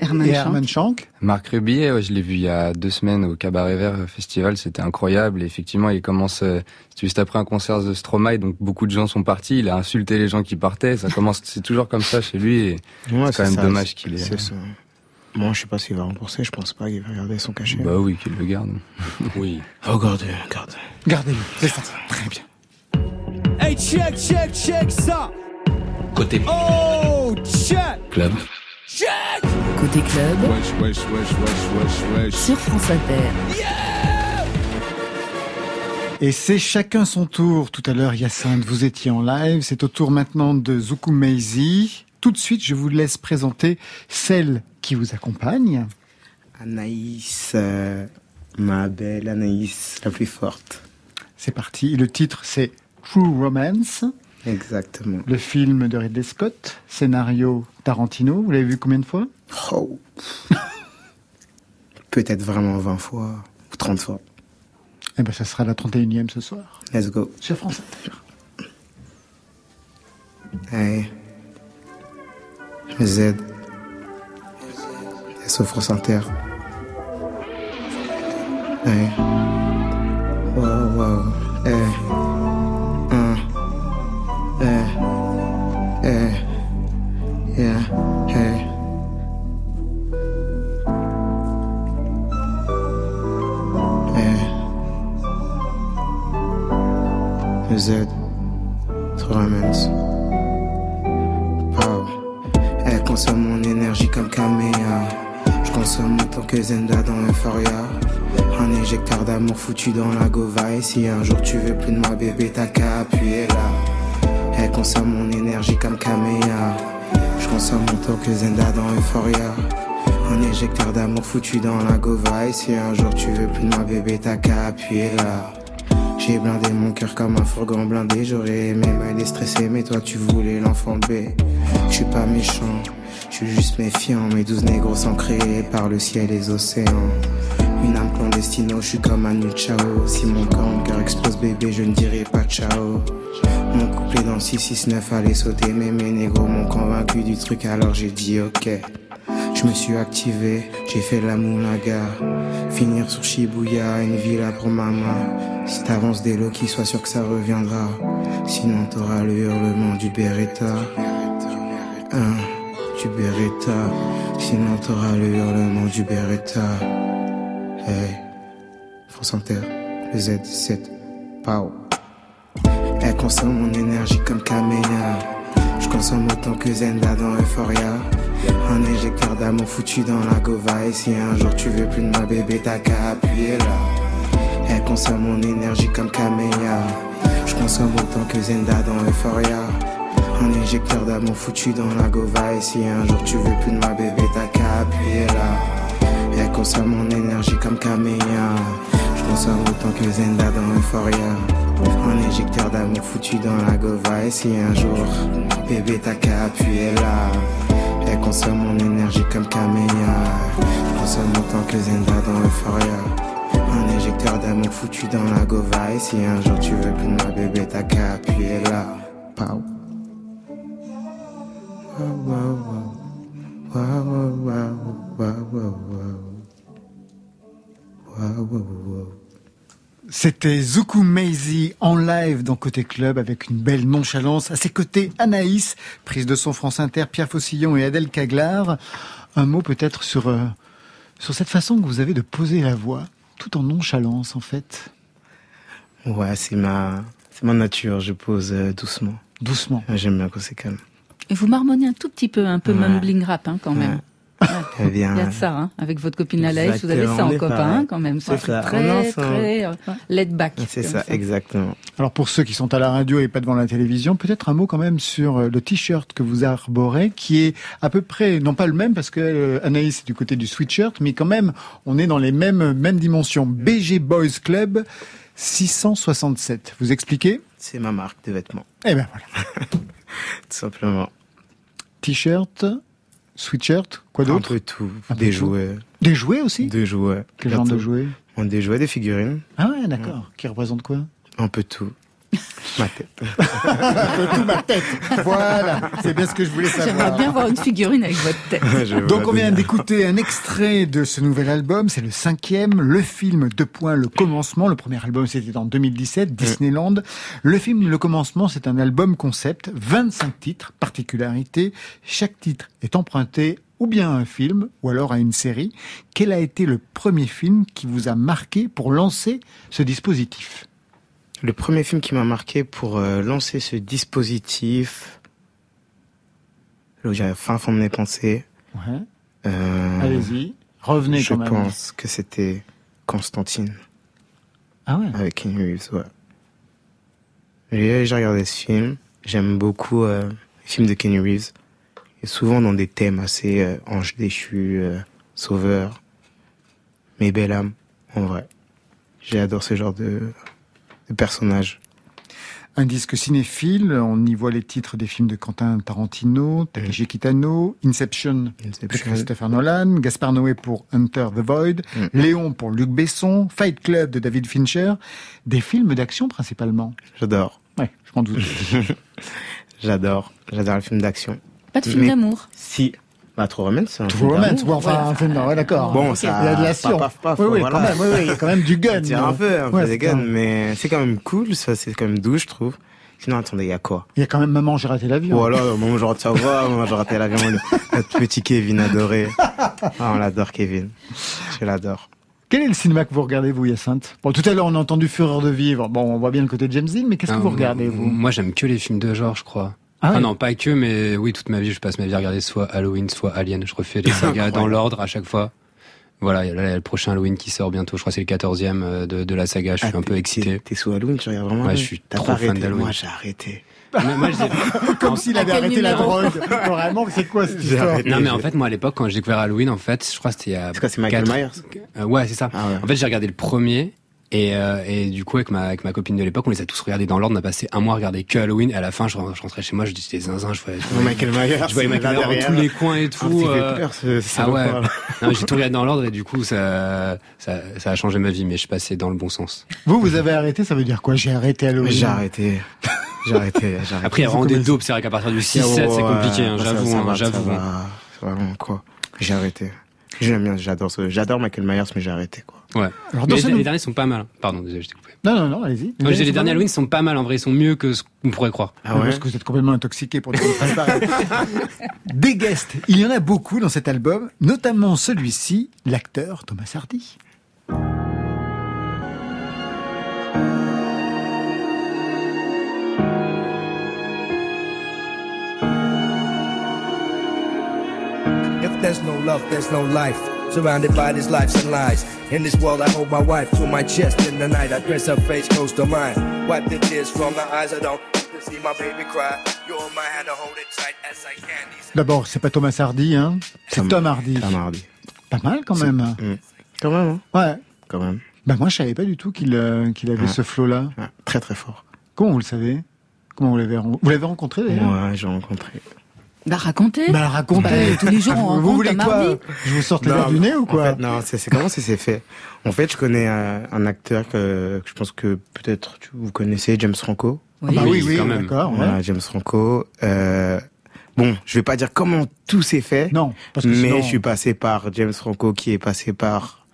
Herman Et Schank. Herman Schank Marc ouais, je l'ai vu il y a deux semaines au Cabaret Vert Festival, c'était incroyable. Et effectivement, il commence euh, juste après un concert de Stromae, donc beaucoup de gens sont partis. Il a insulté les gens qui partaient. Ça commence, c'est toujours comme ça chez lui. Et Ouais, c'est quand même ça, dommage qu'il ait. C'est ça. Moi, je sais pas s'il va rembourser, je pense pas qu'il va garder son cachet. Bah oui, qu'il le garde. Oui. Oh, garde, garde. Gardez-le, c'est ça. Très bien. Hey, check, check, check ça. Côté Oh, club, check. Côté club Wesh, wesh, wesh, wesh, wesh, wesh. sur France Inter. Et c'est chacun son tour. Tout à l'heure, Hyacinthe, vous étiez en live. C'est au tour maintenant de Zuku Meizi. Tout de suite, je vous laisse présenter celle qui vous accompagne. Anaïs, euh, ma belle Anaïs, la plus forte. C'est parti. Le titre, c'est True Romance. Exactement. Le film de Ridley Scott. Scénario Tarantino. Vous l'avez vu combien de fois? Oh. Peut-être vraiment 20 fois ou 30 fois. Eh ben, ça sera la 31e ce soir. Let's go. Sur France Inter. Hey. Z. SO France Inter. Hey. Wow, wow. Hey. Hey. Yeah. Hey. Hey. Z. Romance. Pow. Elle consomme mon énergie comme Kamea. Je consomme autant que Zenda dans Euphoria. Un éjecteur d'amour foutu dans la gova. Et si un jour tu veux plus de moi, bébé, t'as qu'à appuyer là. Consomme mon énergie comme Kamea. Je consomme autant que Zenda dans Euphoria. Un éjecteur d'amour foutu dans la gova. Et si un jour tu veux plus de moi, bébé, t'as qu'à appuyer là. J'ai blindé mon cœur comme un fourgon blindé. J'aurais aimé m'aider stressé, mais toi tu voulais l'enfant B. Je suis pas méchant, je suis juste méfiant. Mes douze négros sont créés par le ciel et les océans. Une âme destino, je suis comme un Chao. Si mon corps, mon cœur explose, bébé, je ne dirai pas ciao. Mon couplet dans le 669 allait sauter, mais mes négros m'ont convaincu du truc, alors j'ai dit ok. Je me suis activé, j'ai fait la moulaga. Finir sur Shibuya, une villa pour maman. Si t'avances des lots, soit sûr que ça reviendra. Sinon t'auras le hurlement du Beretta. Hein, du Beretta. Sinon t'auras le hurlement du Beretta. Hey, France Inter, le Z7, Pau. Consomme mon énergie comme Kamena. Je consomme autant que Zenda dans Euphoria. Un éjecteur d'amour foutu dans la gova. Et si un jour tu veux plus de ma bébé, t'as qu'à appuyer là. Elle consomme mon énergie comme Kamea. Je consomme autant que Zenda dans Euphoria. Un éjecteur d'amour foutu dans la gova. Et si un jour tu veux plus de ma bébé, t'as qu'à appuyer là. Elle consomme mon énergie comme Kamea. Je consomme autant que Zenda dans Euphoria. Un éjecteur d'amour foutu dans la gova. Et si un jour, bébé, t'as qu'à appuyer là. Elle consomme mon énergie comme Kamea. Je consomme autant que Zenda dans Euphoria. Un éjecteur d'amour foutu dans la gova. Et si un jour tu veux plus de ma bébé, t'as qu'à appuyer là. Pow. Wow, wow, wow. Wow, wow, wow, wow, wow, wow. C'était Zuku Maisie en live dans Côté Club avec une belle nonchalance. À ses côtés, Anaïs, prise de son France Inter, Pierre Faucillon et Adèle Caglar. Un mot peut-être sur, euh, sur cette façon que vous avez de poser la voix, tout en nonchalance en fait. Ouais, c'est ma, c'est ma nature, je pose euh, doucement. Doucement. J'aime bien quand c'est calme. Et vous marmonnez un tout petit peu, un peu Ouais. mumbling rap hein, quand même. Eh bien, Il y a de ça, hein. avec votre copine la Laïs, vous avez ça en copain hein, quand même. C'est Ça, très, ensemble. très euh, laid back. c'est ça, exactement. Alors pour ceux qui sont à la radio et pas devant la télévision, peut-être un mot quand même sur euh, le t-shirt que vous arborez, qui est à peu près, non pas le même parce que euh, Anaïs est du côté du sweatshirt, mais quand même, on est dans les mêmes, mêmes dimensions. BG Boys Club 667. Vous expliquez? C'est ma marque de vêtements. Eh ben voilà. Tout simplement. T-shirt, sweatshirt, quoi d'autre Un peu tout. Un peu des tout. jouets. Des jouets aussi Des jouets. Quel genre de jouets Bon, Des jouets, des figurines. Ah ouais, d'accord. Qui représente quoi? Un peu tout. Ma tête. Tout ma tête. Voilà, c'est bien ce que je voulais savoir. J'aimerais bien voir une figurine avec votre tête. Donc on vient d'écouter un extrait de ce nouvel album, c'est le cinquième, le film Deux points, le commencement. Le premier album c'était en 2017, Disneyland. Le film Le commencement c'est un album concept, 25 titres, particularité. Chaque titre est emprunté ou bien à un film ou alors à une série. Quel a été le premier film qui vous a marqué pour lancer ce dispositif? Le premier film qui m'a marqué pour euh, lancer ce dispositif, là où j'avais fin fond de mes pensées. Ouais. euh, Allez-y, revenez Je quand même. pense que c'était Constantine Ah ouais. avec Keanu Reeves, ouais. J'ai regardé ce film. J'aime beaucoup euh, les films de Keanu Reeves. Et souvent dans des thèmes assez euh, ange déchu, euh, sauveur, mais belle âme, en vrai. J'adore ce genre de, de. Un disque cinéphile, on y voit les titres des films de Quentin Tarantino, Takeshi Kitano, Inception, de Inception. Christopher Nolan, Gaspar Noé pour Hunter the Void, Mm. Léon pour Luc Besson, Fight Club de David Fincher, des films d'action principalement. J'adore. Ouais, je m'en doute. J'adore. J'adore les films d'action. Pas de film Mais- d'amour. Si. Bah, True Romance, c'est un True Romance, ouais, enfin, un film, ouais, d'accord. Bon, ça. Il y a de l'action. Paf, paf, paf, Oui, oui, voilà. quand même, oui, oui, il y a quand même du gun. Tire un peu, un peu Ouais, des c'est guns, mais c'est quand même cool, ça, c'est quand même doux, je trouve. Sinon, attendez, il y a quoi? Il y a quand même Maman, j'ai raté l'avion. Voilà, moment genre tu vois, moi j'ai raté l'avion, notre petit Kevin adoré. Ah, on l'adore Kevin. Je l'adore. Quel est le cinéma que vous regardez, vous, Hyacinthe? Bon, tout à l'heure, on a entendu Fureur de vivre. Bon, on voit bien le côté de James Dean, mais qu'est-ce que Ah, vous regardez, vous? Moi, j'aime que les films de genre, je crois. Ah Ah, ouais non, pas que, mais oui, toute ma vie, je passe ma vie à regarder soit Halloween, soit Alien. Je refais les sagas dans l'ordre à chaque fois. Voilà, il y a y le prochain Halloween qui sort bientôt. Je crois que c'est le 14e euh, de, de la saga. Je suis Ah, un peu excité. T'es sous Halloween, tu regardes vraiment Ouais, je suis T'as trop pas fan arrêté. d'Halloween. Moi j'ai arrêté. Mais moi, Comme s'il avait arrêté la drogue. Vraiment, c'est quoi cette histoire arrêté. Non, mais en fait, moi, à l'époque, quand j'ai découvert Halloween, en fait, je crois que c'était il y a. C'est quoi, c'est Michael Myers Euh, ouais, c'est ça. Ah ouais. En fait, j'ai regardé le premier. Et, euh, et du coup, avec ma, avec ma copine de l'époque, on les a tous regardés dans l'ordre. On a passé un mois à regarder que Halloween. Et à la fin, je, ren- je rentrais chez moi, je disais zinzin, je voyais, je voyais- Michael Myers, je voyais Michael Myers dans tous les coins et tout. euh, peur, ce- ce ah ouais. Non, j'ai tout regardé dans l'ordre et du coup, ça, ça, ça a changé ma vie, mais je suis passé dans le bon sens. Vous, vous avez arrêté, ça veut dire quoi? J'ai arrêté Halloween. J'ai arrêté. J'ai arrêté. j'ai arrêté. Après, il y a vraiment des dopes. C'est vrai qu'à partir du 6-7, c'est compliqué, hein, j'avoue, hein, va, j'avoue. ça va. C'est vraiment quoi. J'ai arrêté. J'aime bien, j'adore ce, j'adore Michael Myers, mais j'ai arrêté quoi. Ouais. Alors, Mais dans les, les derniers sont pas mal. Pardon, désolé, je t'ai coupé. Non, non, non, allez-y. Non, les derniers Halloween sont pas mal en vrai, ils sont mieux que ce qu'on pourrait croire. Ah ouais. Parce que vous êtes complètement intoxiqué pour pareille. Des guests, il y en a beaucoup dans cet album, notamment celui-ci, l'acteur Thomas Hardy. If there's no love, there's no life. Surrounded by these lives and lies. In this world, I hold my wife to my chest in the night. I press her face close to mine. Wipe the tears from my eyes. I don't want to see my baby cry. You hold my hand, I hold it tight as I can. D'abord, c'est pas Thomas Hardy, hein, c'est Tom Hardy. Tom Hardy. Pas mal quand même. Mm. Quand même, hein. Ouais. Quand même. Bah moi, je savais pas du tout qu'il euh, qu'il avait Ouais. ce flow-là. Ouais, Très très fort. Comment vous le savez? Comment vous l'avez vous l'avez rencontré d'ailleurs? Ouais, j'ai rencontré. Bah racontez. Bah racontez. Bah, tous les jours, on vous voulez quoi. Je vous sorte les du nez ou en quoi fait, Non, c'est c'est comment ça s'est fait? En fait, je connais un, un acteur que, que je pense que peut-être vous connaissez, James Franco. Ah bah oui, oui, même. d'accord. ouais. Voilà, James Franco. Euh, bon, je vais pas dire comment tout s'est fait. Non, parce que mais sinon- je suis passé par James Franco, qui est passé par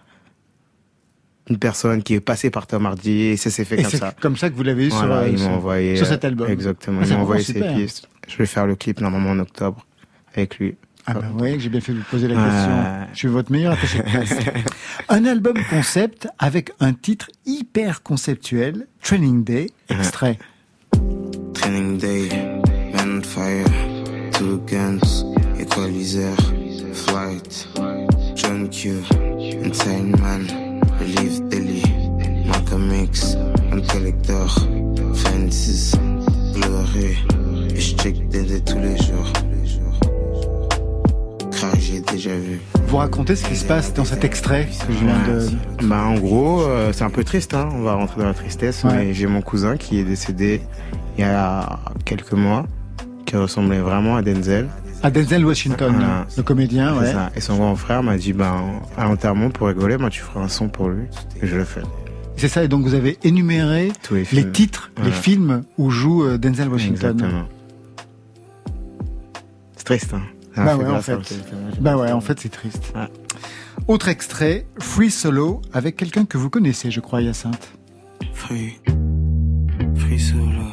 une personne qui est passée par Tom Hardy, et ça s'est fait Et comme c'est ça. comme ça que vous l'avez eu sur, Voilà, euh, il sur- m'a envoyé sur euh, cet album. Exactement, Ah, il c'est m'a envoyé ses super. pistes. Je vais faire le clip normalement en octobre avec lui. Ah bah ouais, j'ai bien fait de vous poser la question. Je suis votre meilleur attaché de presse. un album concept avec un titre hyper conceptuel, Training Day, extrait. Training day, man on fire, two guns, equalizer, flight, John Q, insane man, relief daily, Malcolm X, un collector, racontez ce qui se passe dans cet extrait que je viens de... Bah en gros, euh, c'est un peu triste, hein. on va rentrer dans la tristesse, Ouais. mais j'ai mon cousin qui est décédé il y a quelques mois, qui ressemblait vraiment à Denzel. À Denzel Washington, Voilà. le comédien, C'est ouais. ça. Et son grand frère m'a dit, ben, à l'enterrement, pour rigoler, ben, tu feras un son pour lui. Et je le fais. C'est ça, et donc vous avez énuméré Tous les titres, les films où joue euh, Denzel Washington. Exactement. C'est triste, hein. M'a Bah ouais, en fait. me fait- Bah ouais, en fait, c'est triste. Autre extrait, Free Solo, avec quelqu'un que vous connaissez, je crois, Hyacinthe. Free, free solo.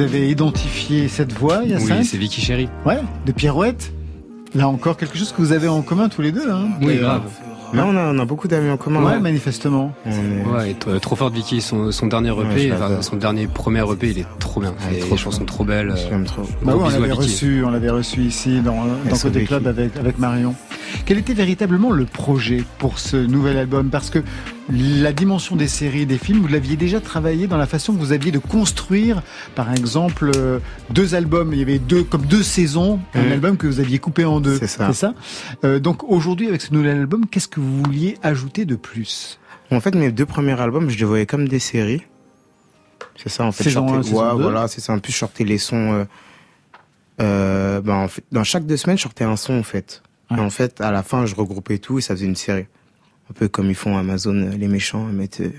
Vous avez identifié cette voix, Hyacinthe Oui, c'est Vicky Chéri. Ouais, de Pirouette. Là encore, quelque chose que vous avez en commun tous les deux, hein Oui, grave. Mais on a, on a beaucoup d'amis en commun. Ouais, hein. manifestement. On Ouais, et t- trop fort de Vicky, son, son dernier Ouais, EP, enfin, son dernier premier EP, il est trop bien. il est Les trop chansons fort. trop belles. Je l'aime trop. Bah oui, on l'avait reçu, on l'avait reçu ici dans, dans Côté. Club avec, avec Marion. Quel était véritablement le projet pour ce nouvel album? Parce que la dimension des séries, des films, vous l'aviez déjà travaillé dans la façon que vous aviez de construire, par exemple, euh, deux albums. Il y avait deux, comme deux saisons, un album que vous aviez coupé en deux. C'est ça. Euh, donc aujourd'hui, avec ce nouvel album, qu'est-ce que vous vouliez ajouter de plus? En fait, mes deux premiers albums, je les voyais comme des séries. C'est ça, en fait. Saison je sortais- ouais, voilà, c'est ça. En plus, je sortais les sons. euh, euh, ben, en fait, dans chaque deux semaines, je sortais un son, en fait. Et en fait, à la fin, je regroupais tout et ça faisait une série. Un peu comme ils font Amazon, euh, les méchants, à mettre. euh,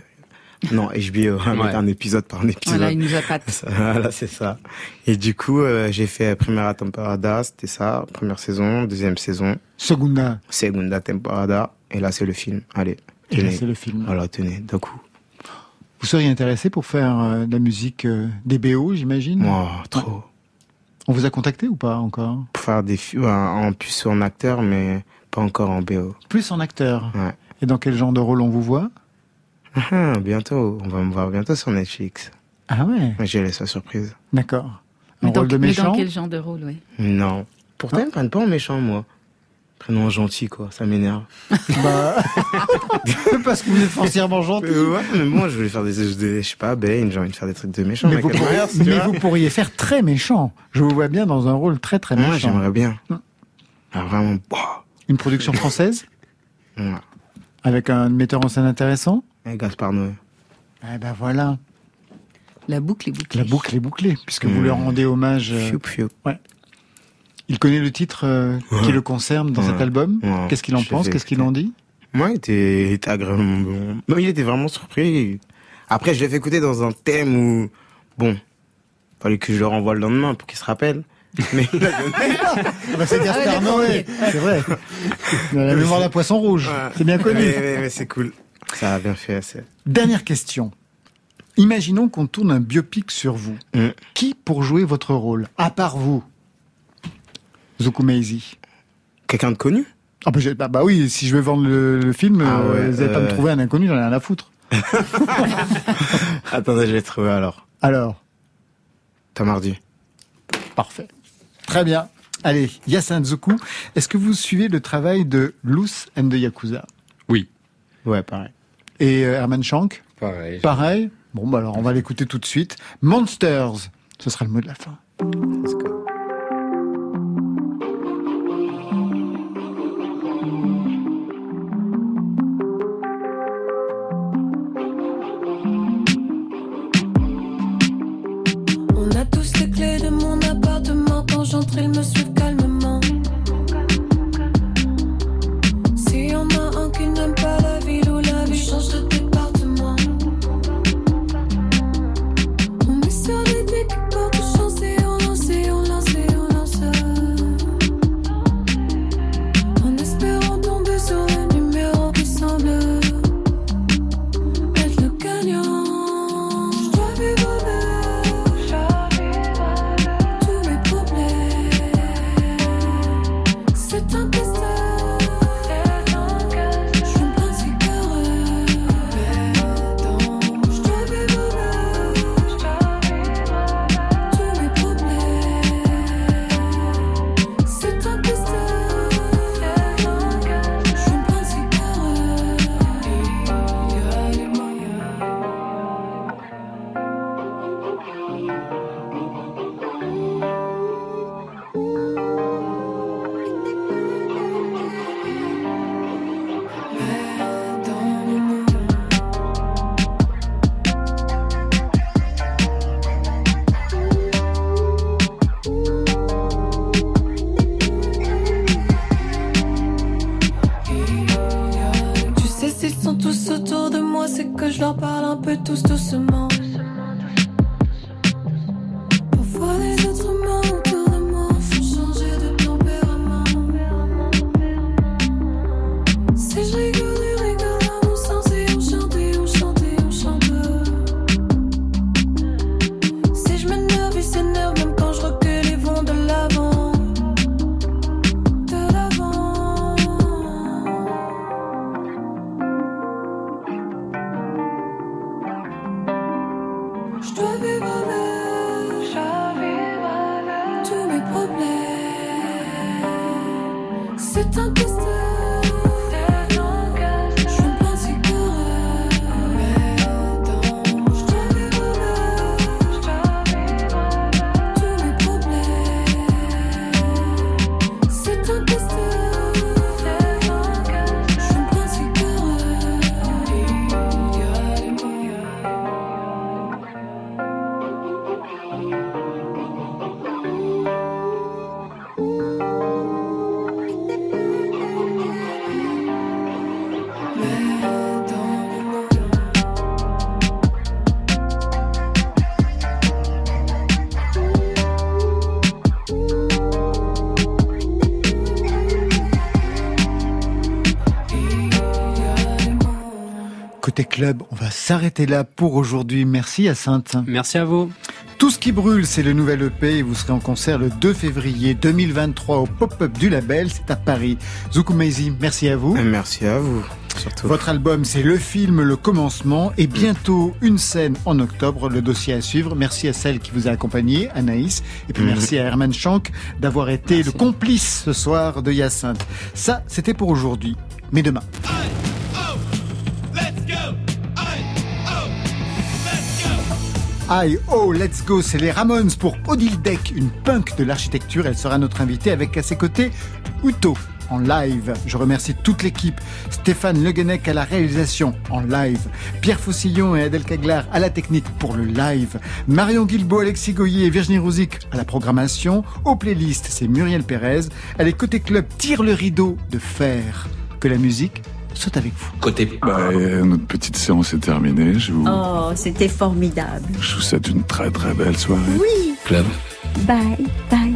Non, HBO, à Ouais. mettre un épisode par un épisode. Voilà, il nous. Ça, Voilà, c'est ça. Et du coup, euh, j'ai fait Primera Temporada, c'était ça. Première saison, deuxième saison. Segunda. Segunda Temporada. Et là, c'est le film. Allez. Et là, c'est le film. Voilà, tenez, d'un coup. Vous seriez intéressé pour faire euh, de la musique euh, des BO, j'imagine? Moi, trop. On vous a contacté ou pas encore? Pour faire des films, en plus en acteur, mais pas encore en BO. Plus en acteur. Ouais. Et dans quel genre de rôle on vous voit? Ah, bientôt, on va me voir bientôt sur Netflix. Ah ouais? J'ai laissé la surprise. D'accord. Un mais dans, de mais quel genre de rôle, oui Non. Pourtant, ils me prennent pas en méchant, moi. Prénom gentil, quoi. Ça m'énerve. Bah, parce que vous êtes foncièrement gentil. Euh, ouais, mais moi, je voulais faire des, des- je sais pas, Bane, j'ai envie de faire des trucs de méchant. Mais, vous pourriez, mais vous faire très méchant. Je vous vois bien dans un rôle très très Ouais, méchant. j'aimerais bien. Ah, vraiment, bah. Une production française? Ouais. Avec un metteur en scène intéressant Et Gaspard Noé. Eh ben voilà, La boucle est bouclée. la boucle est bouclée, puisque vous Mmh. leur rendez hommage. euh, Fioup, fioup. Ouais. Il connaît le titre euh, qui le concerne dans cet album. Ouais. Qu'est-ce qu'il en Je pense? Qu'est-ce qu'il en dit? Moi, il était, il était agréablement bon. Non, il était vraiment surpris. Après, je l'ai fait écouter dans un thème où, bon, fallait que je le renvoie le lendemain pour qu'il se rappelle. Mais il a donné. bah, C'est Gaspard Ah ouais, c'est vrai. Il a la mémoire d'un poisson rouge, c'est bien connu. Mais, mais- mais c'est cool. Ça a bien fait. c'est- Dernière question. Imaginons qu'on tourne un biopic sur vous. Mm. Qui pour jouer votre rôle À part vous Zukumeizi. Quelqu'un de connu? Ah bah, bah, bah oui, si je vais vendre le, le film, Ah euh, ouais, vous n'allez pas me euh. trouver un inconnu, j'en ai rien à foutre. Attendez, je l'ai trouvé alors. Alors, Tom Hardy. parfait. Très bien. Allez, Yasin Zuku, est-ce que vous suivez le travail de Luce and the Yakuza? Oui. Ouais, pareil. Et euh, Herman Shank Pareil. Pareil? Bon, bah alors on va l'écouter tout de suite. Monsters, ce sera le mot de la fin. Let's go. Côté club, on va s'arrêter là pour aujourd'hui. Merci à Sainte. Merci à vous. Tout ce qui brûle, c'est le nouvel EP et vous serez en concert le 2 février 2023 au pop-up du label, c'est à Paris. Zukumezi, merci à vous. Merci à vous. Surtout. Votre album, c'est le film Le Commencement et bientôt une scène en octobre, le dossier à suivre. Merci à celle qui vous a accompagné, Anaïs, et puis Mhm. merci à Herman Schank d'avoir été le complice ce soir de Hyacinthe. Ça, c'était pour aujourd'hui. Mais demain. Aïe, oh, let's go, c'est les Ramones pour Odile Deck, une punk de l'architecture. Elle sera notre invitée avec à ses côtés Uto en live. Je remercie toute l'équipe. Stéphane Leguenec à la réalisation en live. Pierre Faucillon et Adèle Caglar à la technique pour le live. Marion Guilbault, Alexis Goyer et Virginie Rouzic à la programmation. Aux playlists, c'est Muriel Pérez. Elle est côté club, tire le rideau de fer. Que la musique soit avec vous. Côté. Bah, euh, notre petite séance est terminée. Je vous, Oh, c'était formidable. je vous souhaite une très très belle soirée. Oui. Club. Bye, bye.